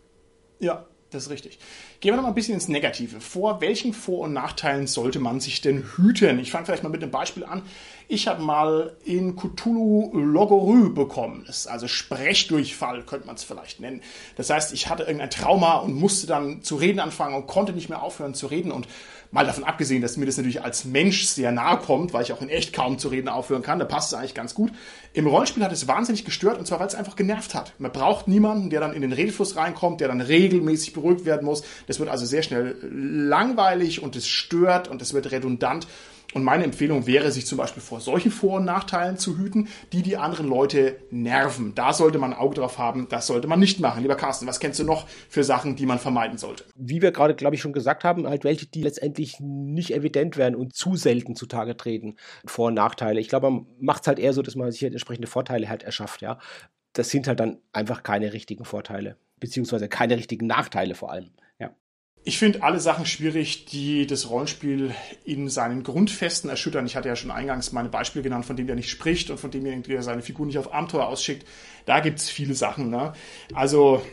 Ja, das ist richtig. Gehen wir noch mal ein bisschen ins Negative. Vor welchen Vor- und Nachteilen sollte man sich denn hüten? Ich fange vielleicht mal mit einem Beispiel an. Ich habe mal in Cthulhu Logorö bekommen. Das ist also Sprechdurchfall, könnte man es vielleicht nennen. Das heißt, ich hatte irgendein Trauma und musste dann zu reden anfangen und konnte nicht mehr aufhören zu reden und Mal davon abgesehen, dass mir das natürlich als Mensch sehr nahe kommt, weil ich auch in echt kaum zu reden aufhören kann, da passt es eigentlich ganz gut. Im Rollenspiel hat es wahnsinnig gestört und zwar, weil es einfach genervt hat. Man braucht niemanden, der dann in den Redefluss reinkommt, der dann regelmäßig beruhigt werden muss. Das wird also sehr schnell langweilig und es stört und es wird redundant. Und meine Empfehlung wäre, sich zum Beispiel vor solchen Vor- und Nachteilen zu hüten, die die anderen Leute nerven. Da sollte man ein Auge drauf haben, das sollte man nicht machen. Lieber Carsten, was kennst du noch für Sachen, die man vermeiden sollte? Wie wir gerade, glaube ich, schon gesagt haben, halt welche, die letztendlich nicht evident werden und zu selten zutage treten. Vor- und Nachteile. Ich glaube, man macht es halt eher so, dass man sich halt entsprechende Vorteile halt erschafft, ja. Das sind halt dann einfach keine richtigen Vorteile, beziehungsweise keine richtigen Nachteile vor allem. Ich finde alle Sachen schwierig, die das Rollenspiel in seinen Grundfesten erschüttern. Ich hatte ja schon eingangs meine Beispiele genannt, von dem der nicht spricht und von dem der seine Figur nicht auf Abenteuer ausschickt. Da gibt's viele Sachen. Ne? Also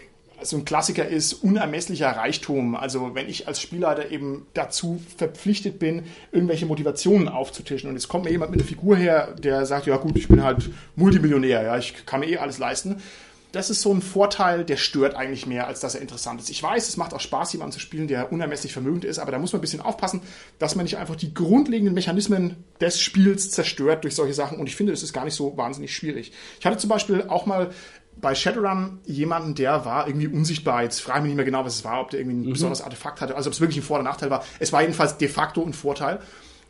so ein Klassiker ist unermesslicher Reichtum. Also wenn ich als Spielleiter eben dazu verpflichtet bin, irgendwelche Motivationen aufzutischen und jetzt kommt mir jemand mit einer Figur her, der sagt, ja gut, ich bin halt Multimillionär, ja, ich kann mir eh alles leisten das ist so ein Vorteil, der stört eigentlich mehr, als dass er interessant ist. Ich weiß, es macht auch Spaß, jemanden zu spielen, der unermesslich vermögend ist, aber da muss man ein bisschen aufpassen, dass man nicht einfach die grundlegenden Mechanismen des Spiels zerstört durch solche Sachen. Und ich finde, das ist gar nicht so wahnsinnig schwierig. Ich hatte zum Beispiel auch mal bei Shadowrun jemanden, der war irgendwie unsichtbar. Jetzt frage ich mich nicht mehr genau, was es war, ob der irgendwie ein mhm. besonderes Artefakt hatte, also ob es wirklich ein Vor- oder Nachteil war. Es war jedenfalls de facto ein Vorteil.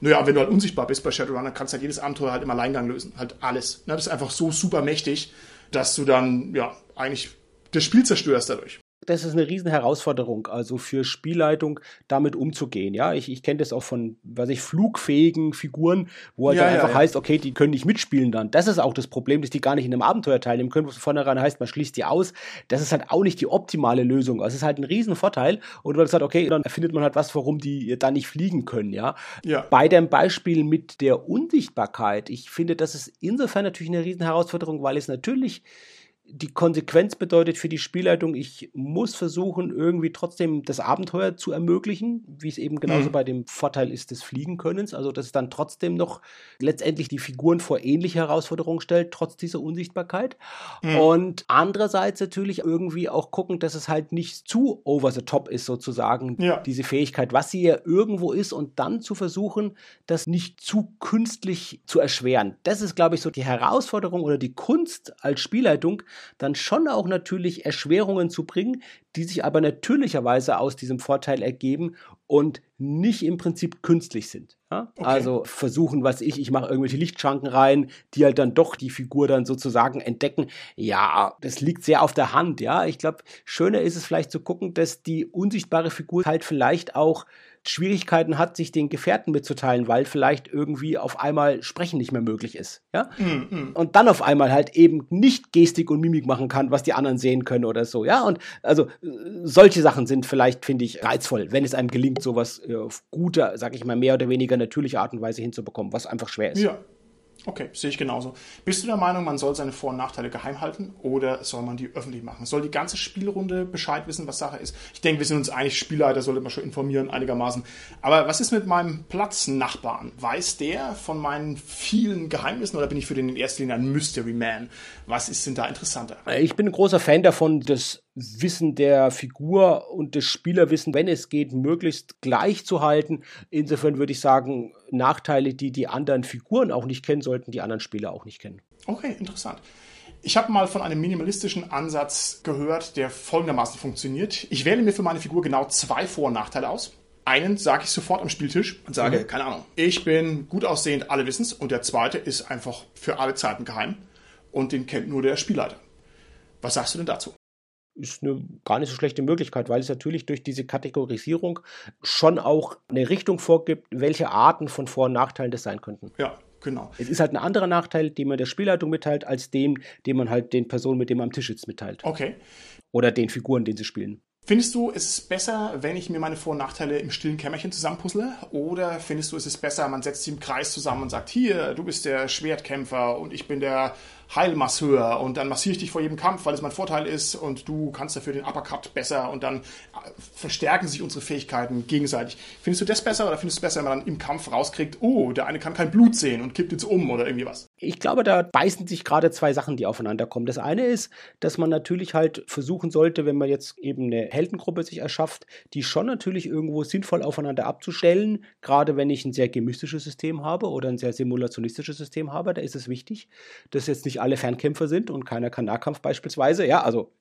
Naja, wenn du halt unsichtbar bist bei Shadowrun, dann kannst du halt jedes Abenteuer halt im Alleingang lösen. Halt alles. Das ist einfach so super mächtig dass du dann ja eigentlich das Spiel zerstörst dadurch das ist eine riesen Herausforderung, also für Spielleitung damit umzugehen. Ja, ich, ich kenne das auch von, was ich, flugfähigen Figuren, wo halt ja, einfach ja. heißt, okay, die können nicht mitspielen dann. Das ist auch das Problem, dass die gar nicht in einem Abenteuer teilnehmen können, wo es von vornherein heißt, man schließt die aus. Das ist halt auch nicht die optimale Lösung. Also es ist halt ein riesen Vorteil. Und hast gesagt, okay, dann erfindet man halt was, warum die da nicht fliegen können, ja. ja. Bei dem Beispiel mit der Unsichtbarkeit, ich finde, das ist insofern natürlich eine riesen Herausforderung, weil es natürlich die Konsequenz bedeutet für die Spielleitung, ich muss versuchen, irgendwie trotzdem das Abenteuer zu ermöglichen, wie es eben genauso mhm. bei dem Vorteil ist des Fliegenkönnens. Also, dass es dann trotzdem noch letztendlich die Figuren vor ähnliche Herausforderungen stellt, trotz dieser Unsichtbarkeit. Mhm. Und andererseits natürlich irgendwie auch gucken, dass es halt nicht zu over the top ist, sozusagen, ja. diese Fähigkeit, was sie ja irgendwo ist, und dann zu versuchen, das nicht zu künstlich zu erschweren. Das ist, glaube ich, so die Herausforderung oder die Kunst als Spielleitung, dann schon auch natürlich Erschwerungen zu bringen, die sich aber natürlicherweise aus diesem Vorteil ergeben und nicht im Prinzip künstlich sind. Ja? Okay. Also versuchen, was ich, ich mache irgendwelche Lichtschranken rein, die halt dann doch die Figur dann sozusagen entdecken. Ja, das liegt sehr auf der Hand. Ja, ich glaube, schöner ist es vielleicht zu gucken, dass die unsichtbare Figur halt vielleicht auch Schwierigkeiten hat, sich den Gefährten mitzuteilen, weil vielleicht irgendwie auf einmal Sprechen nicht mehr möglich ist. Ja? Mm, mm. Und dann auf einmal halt eben nicht Gestik und Mimik machen kann, was die anderen sehen können oder so. Ja, und also solche Sachen sind vielleicht, finde ich, reizvoll, wenn es einem gelingt, sowas äh, auf gute, sag ich mal, mehr oder weniger natürliche Art und Weise hinzubekommen, was einfach schwer ist. Ja, Okay, sehe ich genauso. Bist du der Meinung, man soll seine Vor- und Nachteile geheim halten oder soll man die öffentlich machen? Soll die ganze Spielrunde Bescheid wissen, was Sache ist? Ich denke, wir sind uns einig, Spielleiter sollte man schon informieren einigermaßen. Aber was ist mit meinem Platznachbarn? Weiß der von meinen vielen Geheimnissen oder bin ich für den in erster Linie ein Mystery Man? Was ist denn da interessanter? Ich bin ein großer Fan davon, das Wissen der Figur und des Spielerwissen, wenn es geht, möglichst gleich zu halten. Insofern würde ich sagen, Nachteile, die die anderen Figuren auch nicht kennen, sollten die anderen Spieler auch nicht kennen. Okay, interessant. Ich habe mal von einem minimalistischen Ansatz gehört, der folgendermaßen funktioniert. Ich wähle mir für meine Figur genau zwei Vor- und Nachteile aus. Einen sage ich sofort am Spieltisch und sage, mhm. keine Ahnung, ich bin gut aussehend, alle wissen es. Und der zweite ist einfach für alle Zeiten geheim und den kennt nur der Spielleiter. Was sagst du denn dazu? Ist eine gar nicht so schlechte Möglichkeit, weil es natürlich durch diese Kategorisierung schon auch eine Richtung vorgibt, welche Arten von Vor- und Nachteilen das sein könnten. Ja, Genau. Es ist halt ein anderer Nachteil, den man der Spielleitung mitteilt, als dem, den man halt den Personen, mit dem man am Tisch sitzt, mitteilt. Okay. Oder den Figuren, den sie spielen. Findest du, es ist besser, wenn ich mir meine Vor- und Nachteile im stillen Kämmerchen zusammenpuzzle? Oder findest du, es ist besser, man setzt sie im Kreis zusammen und sagt, hier, du bist der Schwertkämpfer und ich bin der Heilmasseur und dann massiere ich dich vor jedem Kampf, weil es mein Vorteil ist und du kannst dafür den Uppercut besser und dann äh, verstärken sich unsere Fähigkeiten gegenseitig. Findest du das besser oder findest du es besser, wenn man dann im Kampf rauskriegt, oh, der eine kann kein Blut sehen und kippt jetzt um oder irgendwie was? Ich glaube, da beißen sich gerade zwei Sachen, die aufeinander kommen. Das eine ist, dass man natürlich halt versuchen sollte, wenn man jetzt eben eine Heldengruppe sich erschafft, die schon natürlich irgendwo sinnvoll aufeinander abzustellen, gerade wenn ich ein sehr gemischtes System habe oder ein sehr simulationistisches System habe, da ist es wichtig, dass jetzt nicht alle Fernkämpfer sind und keiner kann Nahkampf beispielsweise. Ja, also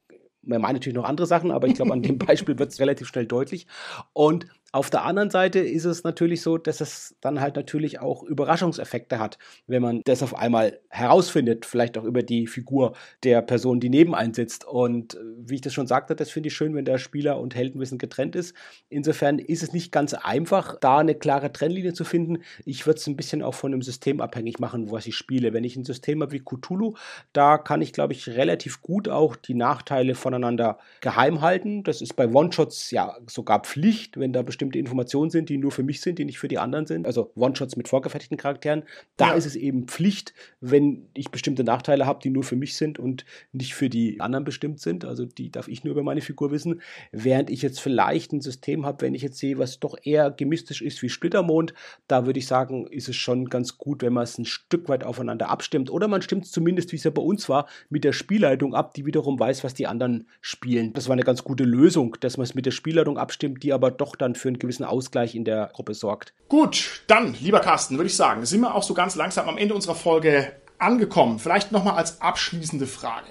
man meint natürlich noch andere Sachen, aber ich glaube, an dem Beispiel wird es relativ schnell deutlich. Und auf der anderen Seite ist es natürlich so, dass es dann halt natürlich auch Überraschungseffekte hat, wenn man das auf einmal herausfindet, vielleicht auch über die Figur der Person, die neben einem sitzt. Und äh, wie ich das schon sagte, das finde ich schön, wenn der Spieler und Heldenwissen getrennt ist. Insofern ist es nicht ganz einfach, da eine klare Trennlinie zu finden. Ich würde es ein bisschen auch von einem System abhängig machen, was ich spiele. Wenn ich ein System habe wie Cthulhu, da kann ich, glaube ich, relativ gut auch die Nachteile voneinander geheim halten. Das ist bei One-Shots ja sogar Pflicht, wenn da bestimmte Informationen sind, die nur für mich sind, die nicht für die anderen sind, also One-Shots mit vorgefertigten Charakteren, da ja. ist es eben Pflicht, wenn ich bestimmte Nachteile habe, die nur für mich sind und nicht für die anderen bestimmt sind. Also die darf ich nur über meine Figur wissen. Während ich jetzt vielleicht ein System habe, wenn ich jetzt sehe, was doch eher gemistisch ist wie Splittermond, da würde ich sagen, ist es schon ganz gut, wenn man es ein Stück weit aufeinander abstimmt. Oder man stimmt es zumindest, wie es ja bei uns war, mit der Spielleitung ab, die wiederum weiß, was die anderen spielen. Das war eine ganz gute Lösung, dass man es mit der Spielleitung abstimmt, die aber doch dann für einen gewissen Ausgleich in der Gruppe sorgt. Gut, dann, lieber Carsten, würde ich sagen, sind wir auch so ganz langsam am Ende unserer Folge angekommen. Vielleicht nochmal als abschließende Frage.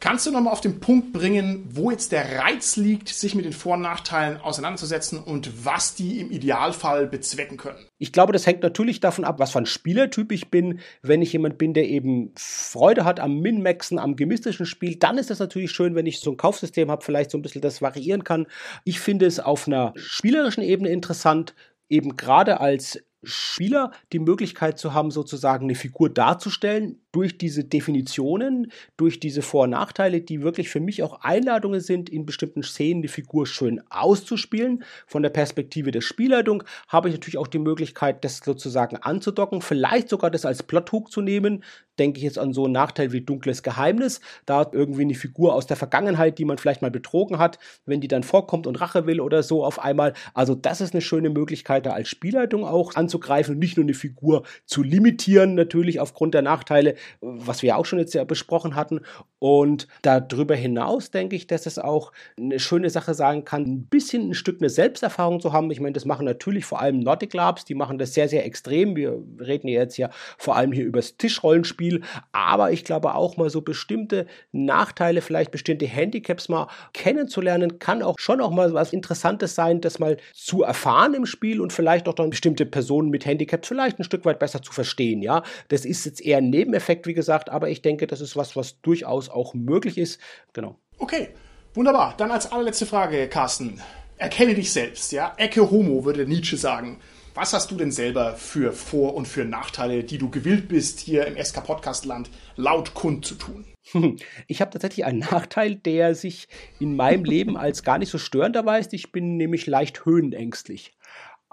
Kannst du nochmal auf den Punkt bringen, wo jetzt der Reiz liegt, sich mit den Vor- und Nachteilen auseinanderzusetzen und was die im Idealfall bezwecken können? Ich glaube, das hängt natürlich davon ab, was für ein Spielertyp ich bin. Wenn ich jemand bin, der eben Freude hat am Min-Maxen, am gemistischen Spiel, dann ist das natürlich schön, wenn ich so ein Kaufsystem habe, vielleicht so ein bisschen das variieren kann. Ich finde es auf einer spielerischen Ebene interessant, eben gerade als Spieler die Möglichkeit zu haben, sozusagen eine Figur darzustellen, durch diese Definitionen, durch diese Vor- und Nachteile, die wirklich für mich auch Einladungen sind, in bestimmten Szenen die Figur schön auszuspielen. Von der Perspektive der Spielleitung habe ich natürlich auch die Möglichkeit, das sozusagen anzudocken, vielleicht sogar das als Plothook zu nehmen. Denke ich jetzt an so einen Nachteil wie dunkles Geheimnis. Da irgendwie eine Figur aus der Vergangenheit, die man vielleicht mal betrogen hat, wenn die dann vorkommt und Rache will oder so auf einmal. Also das ist eine schöne Möglichkeit, da als Spielleitung auch anzugreifen und nicht nur eine Figur zu limitieren, natürlich aufgrund der Nachteile, was wir auch schon jetzt ja besprochen hatten. Und darüber hinaus denke ich, dass es auch eine schöne Sache sein kann, ein bisschen ein Stück eine Selbsterfahrung zu haben. Ich meine, das machen natürlich vor allem Nordic Labs, die machen das sehr, sehr extrem. Wir reden ja jetzt ja vor allem hier über das Tischrollenspiel, aber ich glaube auch mal so bestimmte Nachteile, vielleicht bestimmte Handicaps mal kennenzulernen, kann auch schon auch mal was Interessantes sein, das mal zu erfahren im Spiel und vielleicht auch dann bestimmte Personen mit Handicaps vielleicht ein Stück weit besser zu verstehen. Ja, das ist jetzt eher ein Nebeneffekt, wie gesagt, aber ich denke, das ist was, was durchaus auch möglich ist. Genau. Okay, wunderbar. Dann als allerletzte Frage, Carsten. Erkenne dich selbst, ja? Ecke Homo, würde Nietzsche sagen. Was hast du denn selber für Vor- und für Nachteile, die du gewillt bist, hier im SK-Podcast-Land laut kund zu tun? Ich habe tatsächlich einen Nachteil, der sich in meinem Leben als gar nicht so störend erweist. Ich bin nämlich leicht höhenängstlich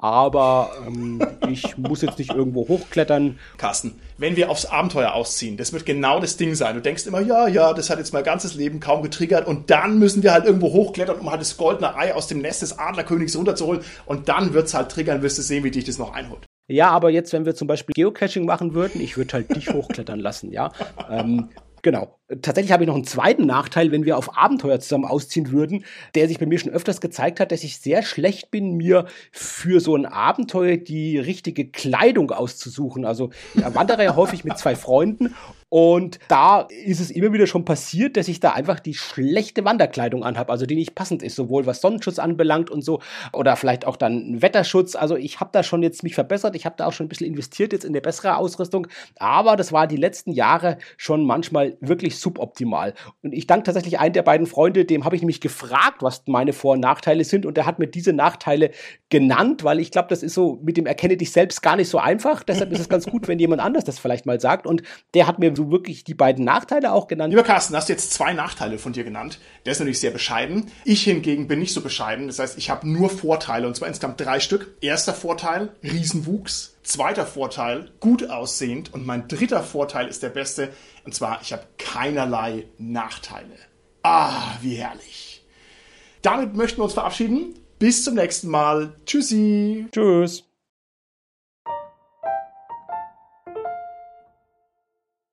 aber ähm, ich muss jetzt nicht irgendwo hochklettern. Carsten, wenn wir aufs Abenteuer ausziehen, das wird genau das Ding sein. Du denkst immer, ja, ja, das hat jetzt mein ganzes Leben kaum getriggert und dann müssen wir halt irgendwo hochklettern, um halt das goldene Ei aus dem Nest des Adlerkönigs runterzuholen und dann wird es halt triggern, wirst du sehen, wie dich das noch einholt. Ja, aber jetzt, wenn wir zum Beispiel Geocaching machen würden, ich würde halt dich hochklettern lassen, ja. Ähm, Genau. Tatsächlich habe ich noch einen zweiten Nachteil, wenn wir auf Abenteuer zusammen ausziehen würden, der sich bei mir schon öfters gezeigt hat, dass ich sehr schlecht bin, mir für so ein Abenteuer die richtige Kleidung auszusuchen. Also ich wandere ja häufig mit zwei Freunden und da ist es immer wieder schon passiert, dass ich da einfach die schlechte Wanderkleidung anhabe, also die nicht passend ist, sowohl was Sonnenschutz anbelangt und so, oder vielleicht auch dann Wetterschutz. Also ich habe da schon jetzt mich verbessert, ich habe da auch schon ein bisschen investiert jetzt in der bessere Ausrüstung, aber das war die letzten Jahre schon manchmal wirklich suboptimal. Und ich danke tatsächlich einen der beiden Freunde, dem habe ich nämlich gefragt, was meine Vor- und Nachteile sind, und der hat mir diese Nachteile genannt, weil ich glaube, das ist so mit dem Erkenne dich selbst gar nicht so einfach. Deshalb ist es ganz gut, wenn jemand anders das vielleicht mal sagt. Und der hat mir so wirklich die beiden Nachteile auch genannt? Lieber Carsten, hast du jetzt zwei Nachteile von dir genannt. Der ist natürlich sehr bescheiden. Ich hingegen bin nicht so bescheiden. Das heißt, ich habe nur Vorteile und zwar insgesamt drei Stück. Erster Vorteil, Riesenwuchs. Zweiter Vorteil, gut aussehend. Und mein dritter Vorteil ist der beste. Und zwar, ich habe keinerlei Nachteile. Ah, wie herrlich. Damit möchten wir uns verabschieden. Bis zum nächsten Mal. Tschüssi. Tschüss.